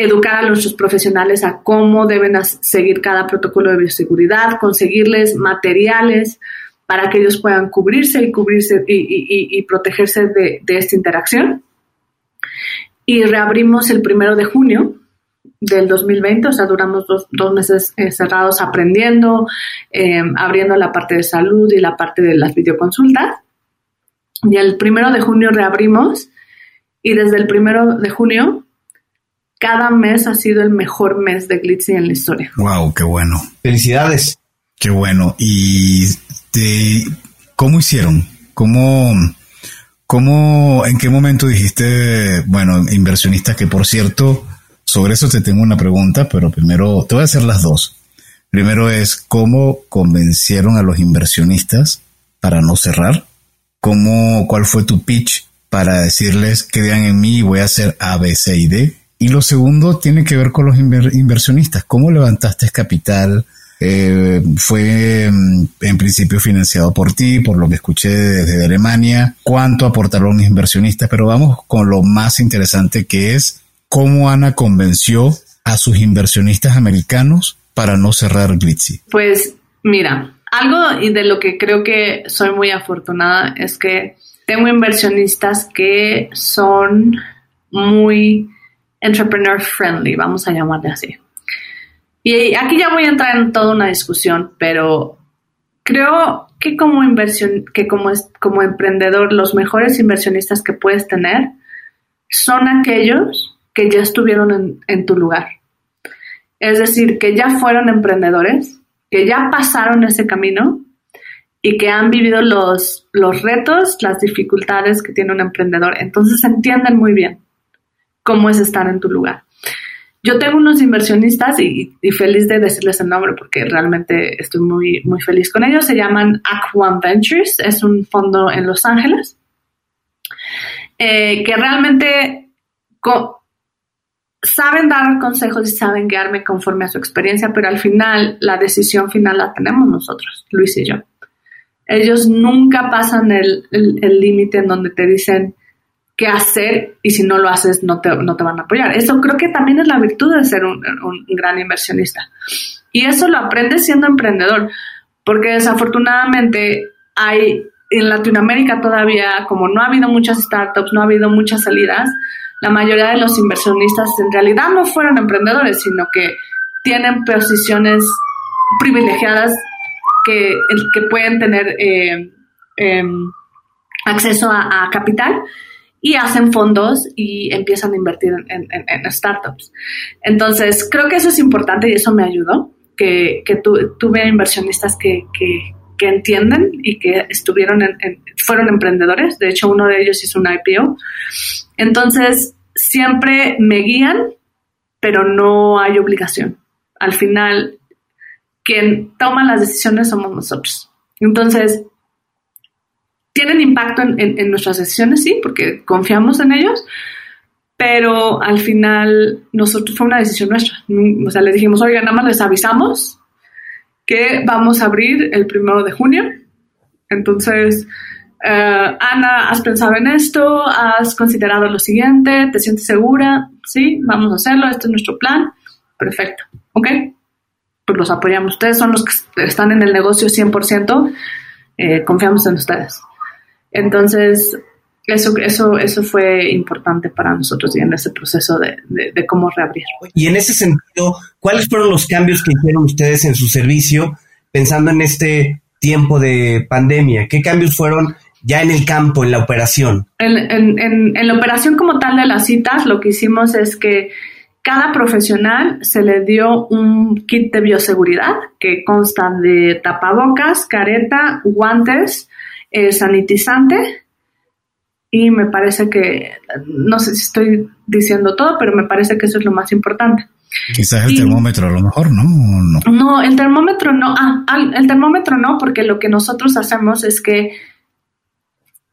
educar a nuestros profesionales a cómo deben seguir cada protocolo de bioseguridad, conseguirles materiales para que ellos puedan cubrirse y cubrirse y, protegerse de, esta interacción. Y reabrimos el primero de junio del 2020, o sea, duramos dos, meses eh, cerrados aprendiendo, em, abriendo la parte de salud y la parte de las videoconsultas. Y el primero de junio reabrimos y desde el primero de junio cada mes ha sido el mejor mes de Glitzy en la historia. Wow, qué bueno. Felicidades. Qué bueno. ¿Y te, cómo hicieron? ¿Cómo, cómo, en qué momento dijiste, bueno, inversionistas, que por cierto, sobre eso te tengo una pregunta, pero primero te voy a hacer las dos. Primero es cómo convencieron a los inversionistas para no cerrar. ¿Cómo, cuál fue tu pitch para decirles que vean en mí y voy a hacer A, B, C y D? Y lo segundo tiene que ver con los inversionistas. ¿Cómo levantaste capital? Eh, fue mm, en principio financiado por ti, por lo que escuché desde Alemania. ¿Cuánto aportaron los inversionistas? Pero vamos con lo más interesante que es cómo Ana convenció a sus inversionistas americanos para no cerrar Glitzy. Pues mira, algo de lo que creo que soy muy afortunada es que tengo inversionistas que son muy entrepreneur friendly, vamos a llamarle así. Y aquí ya voy a entrar en toda una discusión, pero creo que como inversión, que como, como emprendedor, los mejores inversionistas que puedes tener son aquellos que ya estuvieron en, tu lugar. Es decir, que ya fueron emprendedores, que ya pasaron ese camino y que han vivido los, los retos, las dificultades que tiene un emprendedor. Entonces entienden muy bien cómo es estar en tu lugar. Yo tengo unos inversionistas y, feliz de decirles el nombre porque realmente estoy muy, muy feliz con ellos. Se llaman Aquan Ventures, es un fondo en Los Ángeles, eh, que realmente saben dar consejos y saben guiarme conforme a su experiencia, pero al final la decisión final la tenemos nosotros, Luis y yo. Ellos nunca pasan el límite en donde te dicen, qué hacer y si no lo haces no te, no te van a apoyar. Eso creo que también es la virtud de ser un, gran inversionista. Y eso lo aprendes siendo emprendedor, porque desafortunadamente hay en Latinoamérica todavía, como no ha habido muchas startups, no ha habido muchas salidas, la mayoría de los inversionistas en realidad no fueron emprendedores, sino que tienen posiciones privilegiadas que, que pueden tener eh, em, acceso a, a capital y hacen fondos y empiezan a invertir en, startups. Entonces, creo que eso es importante y eso me ayudó, que, tuve inversionistas que, que, entienden y que estuvieron fueron emprendedores. De hecho, uno de ellos hizo un IPO. Entonces, siempre me guían, pero no hay obligación. Al final, quien toma las decisiones somos nosotros. Entonces, tienen impacto en, nuestras decisiones, sí, porque confiamos en ellos, pero al final nosotros fue una decisión nuestra. O sea, les dijimos, oiga, nada más les avisamos que vamos a abrir el primero de junio. Entonces, eh, Ana, ¿has pensado en esto? ¿Has considerado lo siguiente? ¿Te sientes segura? Sí, vamos a hacerlo, este es nuestro plan. Perfecto, ¿ok? Pues los apoyamos. Ustedes son los que están en el negocio 100%. Eh, confiamos en ustedes. Entonces, eso, eso, eso fue importante para nosotros y en ese proceso de, de, cómo reabrir. Y en ese sentido, ¿cuáles fueron los cambios que hicieron ustedes en su servicio pensando en este tiempo de pandemia? ¿Qué cambios fueron ya en el campo, en la operación? En, en, en, en la operación como tal de las citas, lo que hicimos es que cada profesional se le dio un kit de bioseguridad que consta de tapabocas, careta, guantes, eh, sanitizante y me parece que, no sé si estoy diciendo todo, pero me parece que eso es lo más importante. Quizás el termómetro a lo mejor, ¿no? ¿no? el termómetro no. Ah, el termómetro no, porque lo que nosotros hacemos es que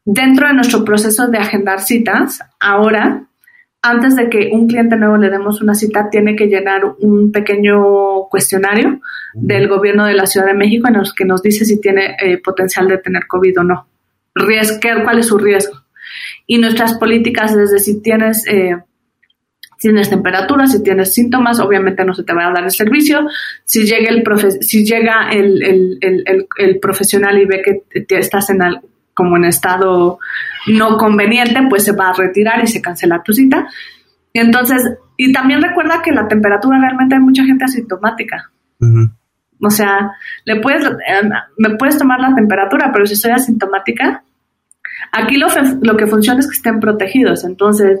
dentro de nuestro proceso de agendar citas, ahora, antes de que un cliente nuevo le demos una cita, tiene que llenar un pequeño cuestionario del gobierno de la Ciudad de México en los que nos dice si tiene eh, potencial de tener COVID o no. Riesgo, ¿Cuál es su riesgo? Y nuestras políticas, desde si tienes, eh, tienes temperatura, si tienes síntomas, obviamente no se te va a dar el servicio. Si llega el, si llega el, el, el, profesional y ve que estás en como en estado no conveniente, pues se va a retirar y se cancela tu cita. Entonces, y también recuerda que la temperatura realmente hay mucha gente asintomática. O sea, le puedes, eh, me puedes tomar la temperatura, pero si soy asintomática, aquí lo, lo que funciona es que estén protegidos. Entonces,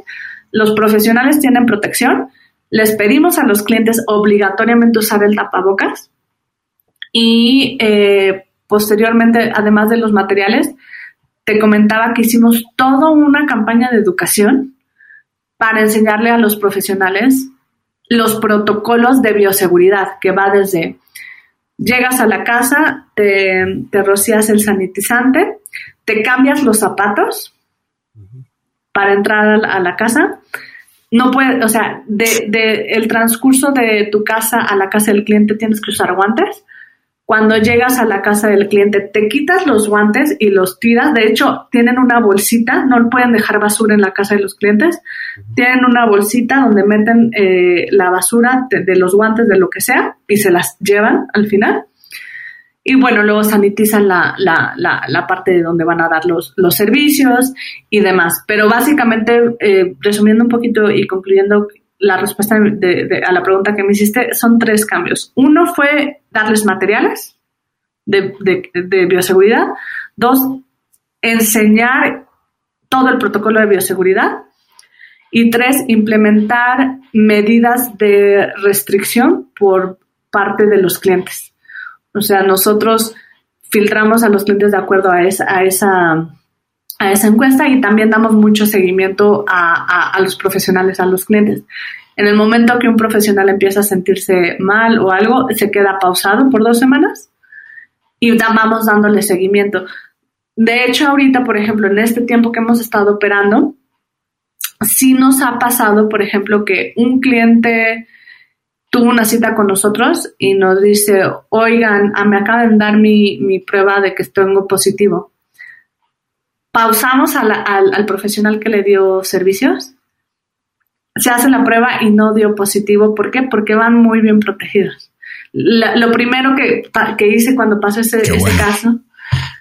los profesionales tienen protección, Les pedimos a los clientes obligatoriamente usar el tapabocas y eh, posteriormente, además de los materiales, te comentaba que hicimos toda una campaña de educación para enseñarle a los profesionales los protocolos de bioseguridad, que va desde llegas a la casa, te, rocías el sanitizante, te cambias los zapatos para entrar a la, casa. No puede, o sea, de, el transcurso de tu casa a la casa del cliente tienes que usar guantes cuando llegas a la casa del cliente, te quitas los guantes y los tiras. De hecho, tienen una bolsita, no pueden dejar basura en la casa de los clientes. Tienen una bolsita donde meten eh, la basura de, los guantes, de lo que sea, y se las llevan al final. Y bueno, luego sanitizan la, la, la, parte de donde van a dar los, los servicios y demás. Pero básicamente, eh, resumiendo un poquito y concluyendo, la respuesta a la pregunta que me hiciste son tres cambios. Uno fue darles materiales de, bioseguridad. Dos, enseñar todo el protocolo de bioseguridad. Y tres, implementar medidas de restricción por parte de los clientes. O sea, nosotros filtramos a los clientes de acuerdo a esa, a esa encuesta y también damos mucho seguimiento a, a, los profesionales, a los clientes. En el momento que un profesional empieza a sentirse mal o algo, se queda pausado por dos semanas y vamos dándole seguimiento. De hecho, ahorita, por ejemplo, en este tiempo que hemos estado operando, sí nos ha pasado, por ejemplo, que un cliente tuvo una cita con nosotros y nos dice, oigan, ah, me acaban de dar mi, mi prueba de que tengo positivo pausamos al, profesional que le dio servicios, se hace la prueba y no dio positivo. ¿Por qué? Porque van muy bien protegidos. lo primero que, hice cuando pasó ese, caso,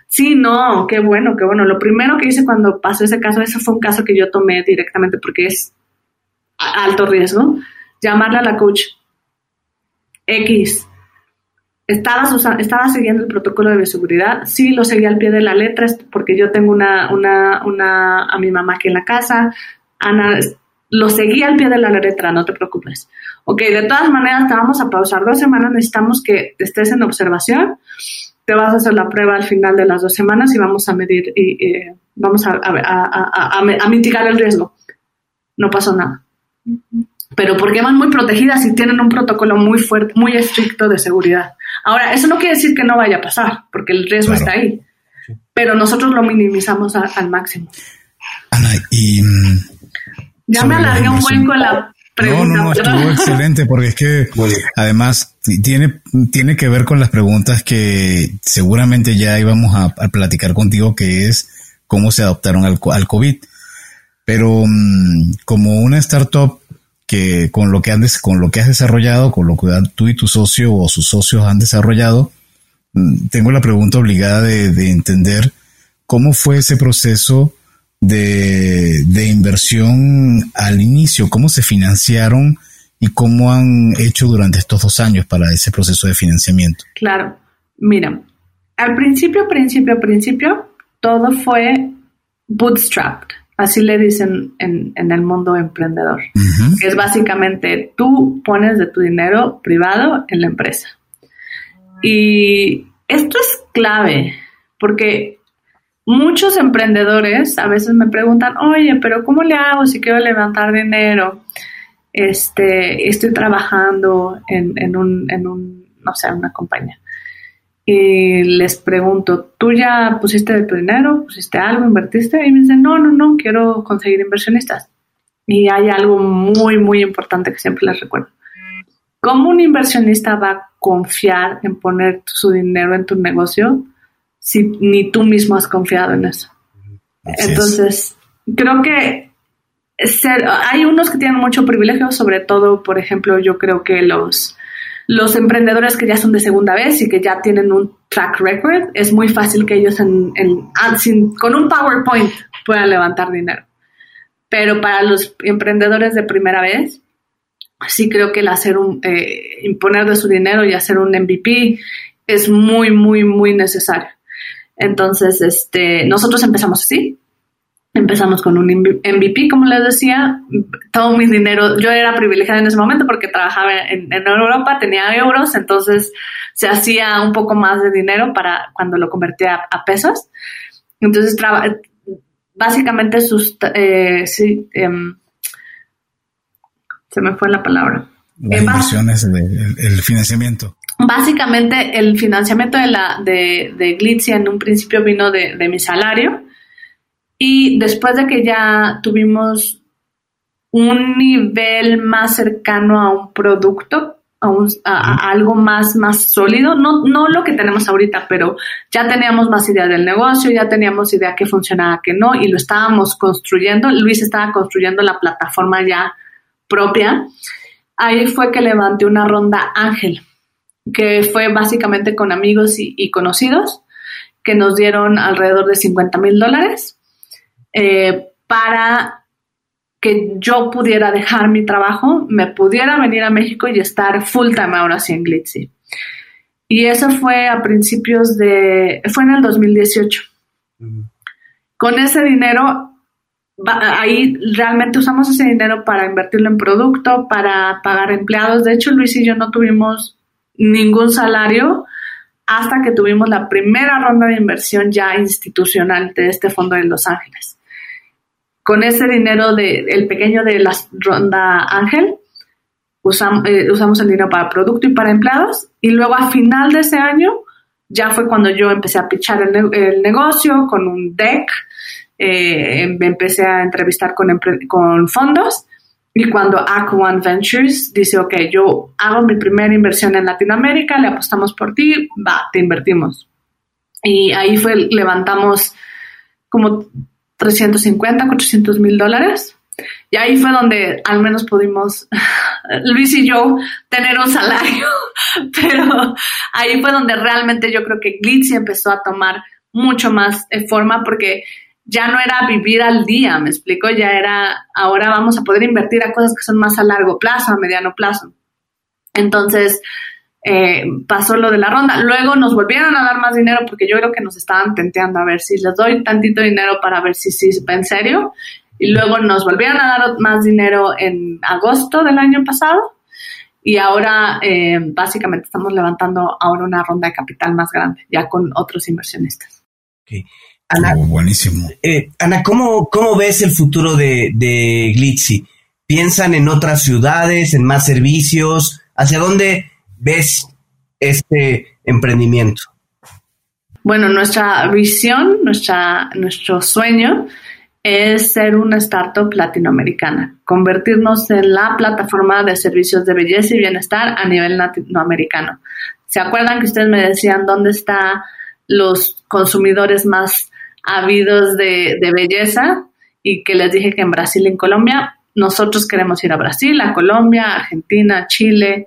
sí, no, qué bueno, qué bueno. Lo primero que hice cuando pasó ese caso, ese fue un caso que yo tomé directamente porque es alto riesgo, llamarle a la coach X ¿Estabas, ¿Estaba siguiendo el protocolo de bioseguridad? Sí, lo seguía al pie de la letra porque yo tengo una, a mi mamá aquí en la casa. Ana, lo seguía al pie de la letra, no te preocupes. Ok, de todas maneras te vamos a pausar dos semanas, necesitamos que estés en observación. Te vas a hacer la prueba al final de las dos semanas y vamos a medir y vamos a, a, a, mitigar el riesgo. No pasó nada pero porque van muy protegidas y tienen un protocolo muy fuerte, muy estricto de seguridad. Ahora, eso no quiere decir que no vaya a pasar, porque el riesgo está ahí, pero nosotros lo minimizamos al máximo. Ana, y... Mm, ya me alargué un buen con la pregunta. No, no, no, estuvo excelente, porque es que además tiene, tiene que ver con las preguntas que seguramente ya íbamos a, platicar contigo, que es cómo se adoptaron al, al COVID. Pero mm, como una startup que con lo que, andes, con lo que has desarrollado, con lo que tú y tu socio o sus socios han desarrollado, mm, tengo la pregunta obligada de, entender cómo fue ese proceso de, inversión al inicio, cómo se financiaron y cómo han hecho durante estos dos años para ese proceso de financiamiento. Claro, mira, al principio, principio, principio, todo fue bootstrapped. Así le dicen en, el mundo emprendedor, que es básicamente tú pones de tu dinero privado en la empresa. Y esto es clave, porque muchos emprendedores a veces me preguntan, oye, pero ¿cómo le hago si quiero levantar dinero? Este, estoy trabajando en, en un, en un, no sé, una compañía y les pregunto, ¿tú ya pusiste de tu dinero? ¿Pusiste algo? ¿Invertiste? Y me dicen, no, no, no, quiero conseguir inversionistas. Y hay algo muy, muy importante que siempre les recuerdo. ¿Cómo un inversionista va a confiar en poner su dinero en tu negocio si ni tú mismo has confiado en eso? Entonces, creo que hay unos que tienen mucho privilegio, sobre todo, por ejemplo, yo creo que los los emprendedores que ya son de segunda vez y que ya tienen un track record, es muy fácil que ellos en, ah, con un PowerPoint puedan levantar dinero. Pero para los emprendedores de primera vez, sí creo que el hacer un, eh, imponer de su dinero y hacer un MVP es muy, muy, muy necesario. Entonces, este, nosotros empezamos así. Empezamos con un MVP, como les decía, todo mi dinero, yo era privilegiada en ese momento porque trabajaba en, Europa, tenía euros, entonces se hacía un poco más de dinero para cuando lo convertía a, pesos. Entonces, básicamente sus, eh, sí, em, se me fue la palabra. Las inversiones, el, financiamiento. Básicamente el financiamiento de, la, de, de Glitzy en un principio vino de, de mi salario y después de que ya tuvimos un nivel más cercano a un producto, a, algo más, más sólido, no, no lo que tenemos ahorita, pero ya teníamos más idea del negocio, ya teníamos idea que funcionaba, que no, y lo estábamos construyendo. Luis estaba construyendo la plataforma ya propia. Ahí fue que levanté una ronda Ángel, que fue básicamente con amigos y conocidos, que nos dieron alrededor de 50 mil dólares eh, para que yo pudiera dejar mi trabajo, me pudiera venir a México y estar full time ahora sí en Glitzy. Y eso fue a principios de, fue en el 2018. Con ese dinero, ahí realmente usamos ese dinero para invertirlo en producto, para pagar empleados. De hecho, Luis y yo no tuvimos ningún salario hasta que tuvimos la primera ronda de inversión ya institucional de este fondo de Los Ángeles con ese dinero del pequeño de la ronda Ángel, eh, usamos el dinero para producto y para empleados. Y luego a final de ese año, ya fue cuando yo empecé a pichar el, negocio con un deck, eh, empecé a entrevistar con, con fondos. Y cuando Aqua Ventures dice, ok, yo hago mi primera inversión en Latinoamérica, le apostamos por ti, va, te invertimos. Y ahí fue, levantamos como 350, 400 mil dólares. Y ahí fue donde al menos pudimos, (laughs) Luis y yo, tener un salario. (laughs) Pero ahí fue donde realmente yo creo que Glitzy empezó a tomar mucho más eh, forma porque ya no era vivir al día, me explico, ya era, ahora vamos a poder invertir a cosas que son más a largo plazo, a mediano plazo. Entonces, eh, pasó lo de la ronda. Luego nos volvieron a dar más dinero porque yo creo que nos estaban tenteando a ver si les doy tantito dinero para ver si sí, en serio. Y luego nos volvieron a dar más dinero en agosto del año pasado. Y ahora eh, básicamente estamos levantando ahora una ronda de capital más grande, ya con otros inversionistas. Ana, oh, buenísimo. Eh, Ana, ¿cómo, ¿cómo ves el futuro de, de Glitzy? ¿Piensan en otras ciudades, en más servicios? ¿Hacia dónde ves este emprendimiento? Bueno, nuestra visión, nuestra, nuestro sueño es ser una startup latinoamericana, convertirnos en la plataforma de servicios de belleza y bienestar a nivel latinoamericano. ¿Se acuerdan que ustedes me decían dónde están los consumidores más habidos de, de belleza? Y que les dije que en Brasil y en Colombia, nosotros queremos ir a Brasil, a Colombia, Argentina, Chile,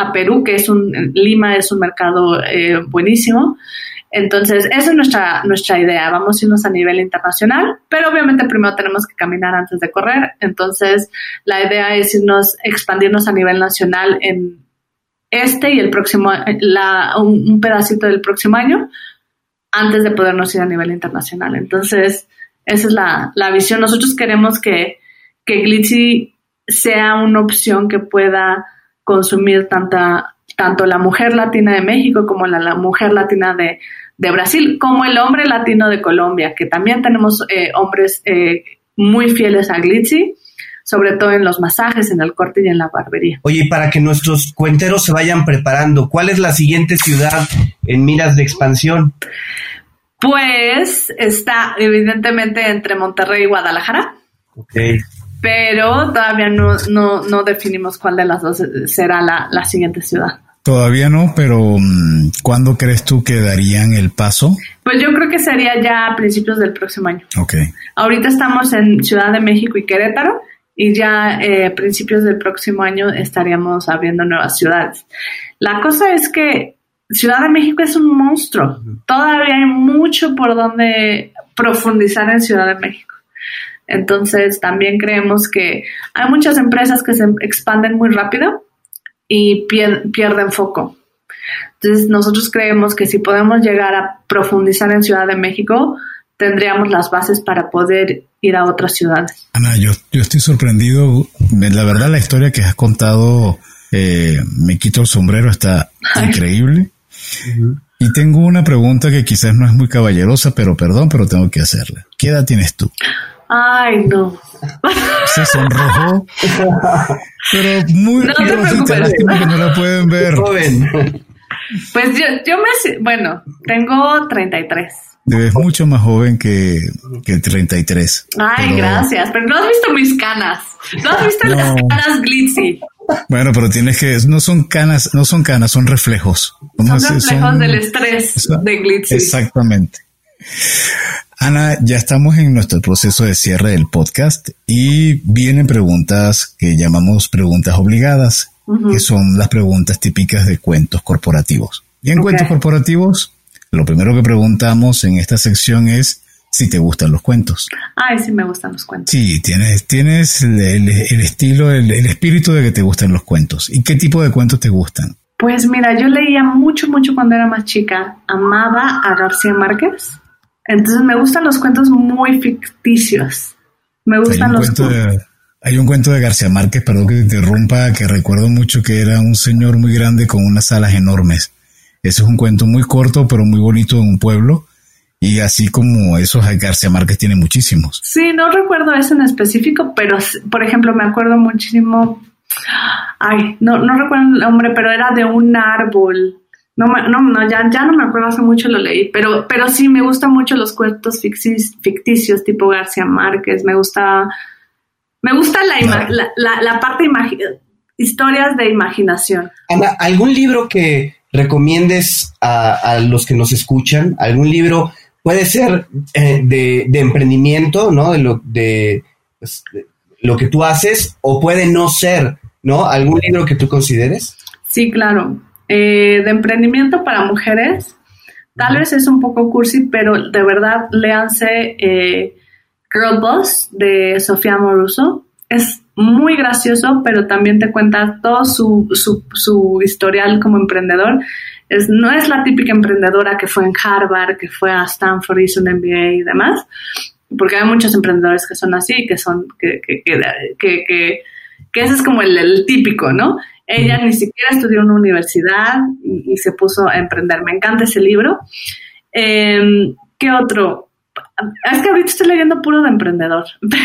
a Perú, que es un, Lima es un mercado eh, buenísimo. Entonces, esa es nuestra, nuestra idea. Vamos a irnos a nivel internacional, pero obviamente primero tenemos que caminar antes de correr. Entonces, la idea es irnos, expandirnos a nivel nacional en este y el próximo, un, pedacito del próximo año, antes de podernos ir a nivel internacional. Entonces, esa es la, la visión. Nosotros queremos que, que Glitzy sea una opción que pueda consumir tanta, tanto la mujer latina de México como la, mujer latina de, Brasil, como el hombre latino de Colombia, que también tenemos eh, hombres eh, muy fieles a Glitzy, sobre todo en los masajes, en el corte y en la barbería. Oye, para que nuestros cuenteros se vayan preparando, ¿cuál es la siguiente ciudad en miras de expansión? Pues está evidentemente entre Monterrey y Guadalajara. Ok pero todavía no, no, no definimos cuál de las dos será la, la siguiente ciudad. Todavía no, pero mm, ¿cuándo crees tú que darían el paso? Pues yo creo que sería ya a principios del próximo año. Ok. Ahorita estamos en Ciudad de México y Querétaro y ya eh, a principios del próximo año estaríamos abriendo nuevas ciudades. La cosa es que Ciudad de México es un monstruo. Todavía hay mucho por donde profundizar en Ciudad de México. Entonces, también creemos que hay muchas empresas que se expanden muy rápido y pierden foco. Entonces, nosotros creemos que si podemos llegar a profundizar en Ciudad de México, tendríamos las bases para poder ir a otras ciudades. Ana, yo, yo estoy sorprendido. La verdad, la historia que has contado, eh, me quito el sombrero, está (laughs) increíble. Y tengo una pregunta que quizás no es muy caballerosa, pero perdón, pero tengo que hacerla. ¿Qué edad tienes tú? Ay, no. Se sonrojó. pero muy no te lástima que no la pueden ver. Joven. Pues yo, yo me, bueno, tengo 33. Te ves mucho más joven que, que 33. Ay, Pero- gracias. Pero no has visto mis canas. No has visto las canas glitzy. Bueno, pero tienes que, no son canas, no son canas, son reflejos. Son ¿Cómo se- reflejos son- del estrés de glitzy. Exactamente. Ana, ya estamos en nuestro proceso de cierre del podcast y vienen preguntas que llamamos preguntas obligadas, que son las preguntas típicas de cuentos corporativos. Y en cuentos corporativos, lo primero que preguntamos en esta sección es si te gustan los cuentos. Ay, sí me gustan los cuentos. Sí, tienes, tienes el, el- el estilo, el, el espíritu de que te gustan los cuentos. ¿Y qué tipo de cuentos te gustan? Pues mira, yo leía mucho, mucho cuando era más chica. Amaba a García Márquez. Entonces me gustan los cuentos muy ficticios. Me Hay gustan un, los cuento de, hay un cuento de García Márquez, perdón que te interrumpa, que recuerdo mucho que era un señor muy grande con unas alas enormes. Ese es un cuento muy corto, pero muy bonito en un pueblo. Y así como esos, García Márquez tiene muchísimos. Sí, no recuerdo ese en específico, pero por ejemplo me acuerdo muchísimo. Ay, no, no recuerdo el nombre, pero era de un árbol. No, me- no, no ya, ya no me acuerdo, hace mucho lo leí, pero, pero sí me gustan mucho los cuentos ficticios tipo García Márquez. Me gusta, me gusta la, ima- la, la, la parte historias de imaginación. Ana, ¿algún libro que recomiendes a, a los que nos escuchan? ¿Algún libro puede ser eh, de, de emprendimiento, ¿no? De lo, de, pues, de lo que tú haces, o puede no ser, ¿no? ¿Algún libro que tú consideres? Sí, claro. Eh, de emprendimiento para mujeres, tal vez es un poco cursi, pero de verdad léanse eh, Girl Boss de Sofía Moruso. Es muy gracioso, pero también te cuenta todo su, su, su historial como emprendedor. Es, no es la típica emprendedora que fue en Harvard, que fue a Stanford, hizo un MBA y demás, porque hay muchos emprendedores que son así, que son, que, que, que, ese es como el, el típico, ¿no? Ella ni siquiera estudió en una universidad y, y se puso a emprender. Me encanta ese libro. Eh, ¿Qué otro? Es que ahorita estoy leyendo puro de emprendedor, (laughs) pero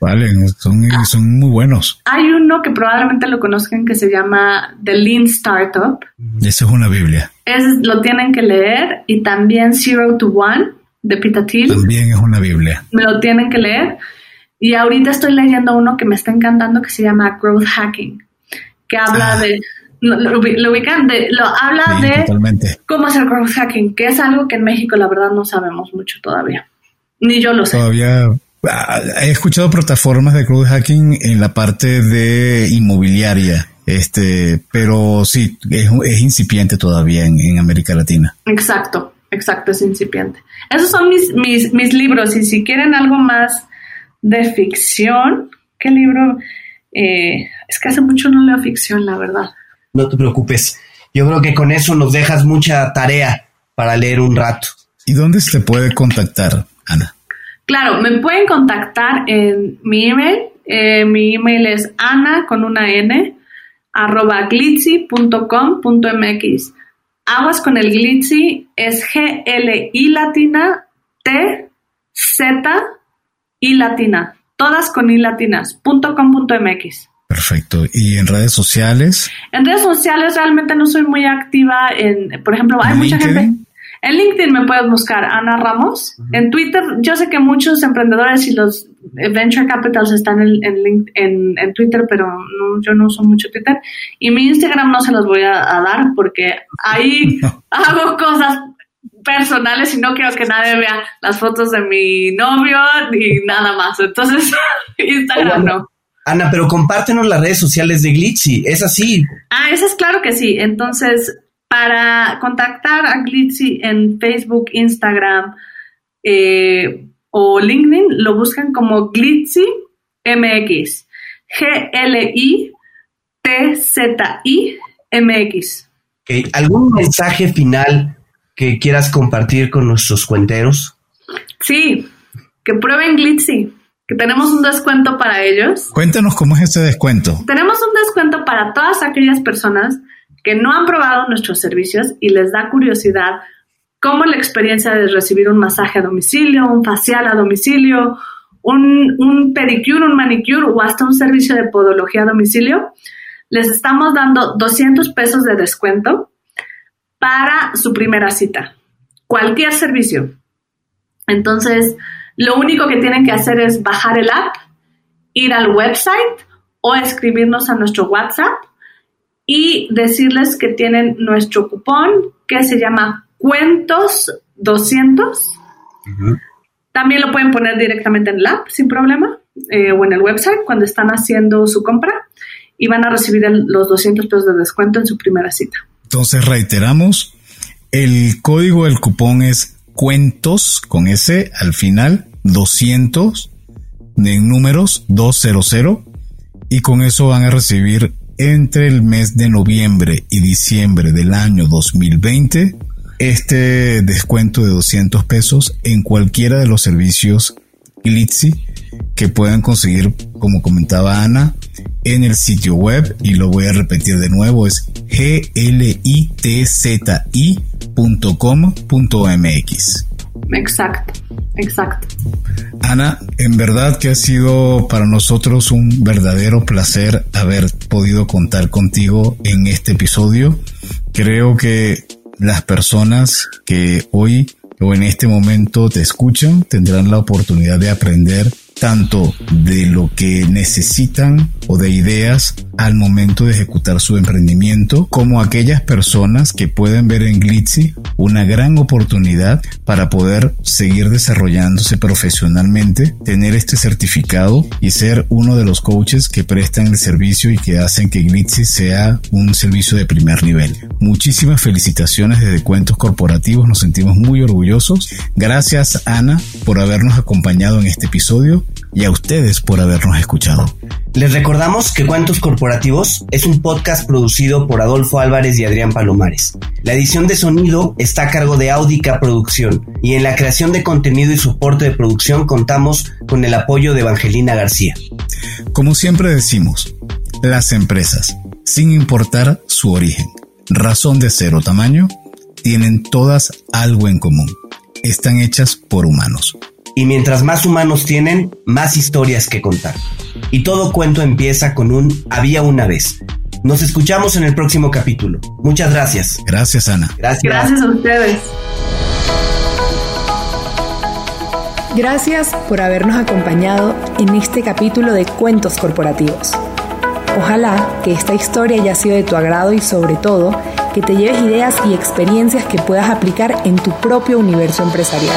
Vale, son, son muy buenos. hay uno que probablemente lo conozcan que se llama The Lean Startup. Esa es una Biblia. Es, lo tienen que leer y también Zero to One de Pita Thiel. También es una Biblia. me lo tienen que leer. Y ahorita estoy leyendo uno que me está encantando que se llama Growth Hacking, que habla Ah. de, lo, lo lo ubican, de, lo habla Sí, de totalmente. cómo hacer growth hacking, que es algo que en México la verdad no sabemos mucho todavía. Ni yo lo sé. Todavía ah, he escuchado plataformas de crowd hacking en la parte de inmobiliaria, este, pero sí, es, es incipiente todavía en, en América Latina. Exacto, exacto, es incipiente. Esos son mis, mis, mis libros y si quieren algo más de ficción, ¿qué libro? Eh, es que hace mucho no leo ficción, la verdad. No te preocupes. Yo creo que con eso nos dejas mucha tarea para leer un rato. ¿Y dónde se puede contactar, Ana? Claro, me pueden contactar en mi email. Eh, mi email es ana con una n arroba glitzy.com.mx. Aguas con el glitzy es G L I latina T Z I latina. Todas con I latinas. punto com punto mx. Perfecto. ¿Y en redes sociales? En redes sociales realmente no soy muy activa en, por ejemplo, hay ¿En mucha LinkedIn? gente. En LinkedIn me puedes buscar Ana Ramos. En Twitter, yo sé que muchos emprendedores y los venture capitals están en, en, Link- en- en Twitter, pero no, yo no uso mucho Twitter. Y mi Instagram no se los voy a, a dar porque ahí (laughs) hago cosas personales y no quiero que nadie vea las fotos de mi novio ni nada más. Entonces, (laughs) Instagram no. Ana, pero compártenos las redes sociales de Glitzy. Es así. Ah, eso es claro que sí. Entonces, para contactar a Glitzy en Facebook, Instagram eh, o LinkedIn, lo buscan como Glitzy MX. G-L-I-T-Z-I MX. Ok, ¿Algún mensaje final que quieras compartir con nuestros cuenteros? Sí, que prueben Glitzy, que tenemos un descuento para ellos. Cuéntanos cómo es este descuento. Tenemos un descuento para todas aquellas personas que no han probado nuestros servicios y les da curiosidad cómo la experiencia de recibir un masaje a domicilio, un facial a domicilio, un, un pedicure, un manicure o hasta un servicio de podología a domicilio, les estamos dando 200 pesos de descuento para su primera cita. Cualquier servicio. Entonces, lo único que tienen que hacer es bajar el app, ir al website o escribirnos a nuestro WhatsApp y decirles que tienen nuestro cupón que se llama Cuentos 200. También lo pueden poner directamente en el app sin problema eh, o en el website cuando están haciendo su compra y van a recibir los 200 pesos de descuento en su primera cita. Entonces reiteramos, el código del cupón es cuentos con S al final 200 en números 200 y con eso van a recibir entre el mes de noviembre y diciembre del año 2020 este descuento de 200 pesos en cualquiera de los servicios Glitzy que puedan conseguir, como comentaba Ana, en el sitio web y lo voy a repetir de nuevo es glitzi.com.mx. Exacto, exacto. Ana, en verdad que ha sido para nosotros un verdadero placer haber podido contar contigo en este episodio. Creo que las personas que hoy o en este momento te escuchan tendrán la oportunidad de aprender tanto de lo que necesitan o de ideas al momento de ejecutar su emprendimiento, como aquellas personas que pueden ver en Glitzy una gran oportunidad para poder seguir desarrollándose profesionalmente, tener este certificado y ser uno de los coaches que prestan el servicio y que hacen que Glitzy sea un servicio de primer nivel. Muchísimas felicitaciones desde Cuentos Corporativos, nos sentimos muy orgullosos. Gracias Ana por habernos acompañado en este episodio y a ustedes por habernos escuchado. Les recordamos que Cuentos Corporativos es un podcast producido por Adolfo Álvarez y Adrián Palomares. La edición de sonido está a cargo de Audica Producción y en la creación de contenido y soporte de producción contamos con el apoyo de Evangelina García. Como siempre decimos, las empresas, sin importar su origen, razón de ser o tamaño, tienen todas algo en común. Están hechas por humanos. Y mientras más humanos tienen, más historias que contar. Y todo cuento empieza con un había una vez. Nos escuchamos en el próximo capítulo. Muchas gracias. Gracias, Ana. Gracias. Gracias a ustedes. Gracias por habernos acompañado en este capítulo de Cuentos Corporativos. Ojalá que esta historia haya sido de tu agrado y sobre todo que te lleves ideas y experiencias que puedas aplicar en tu propio universo empresarial.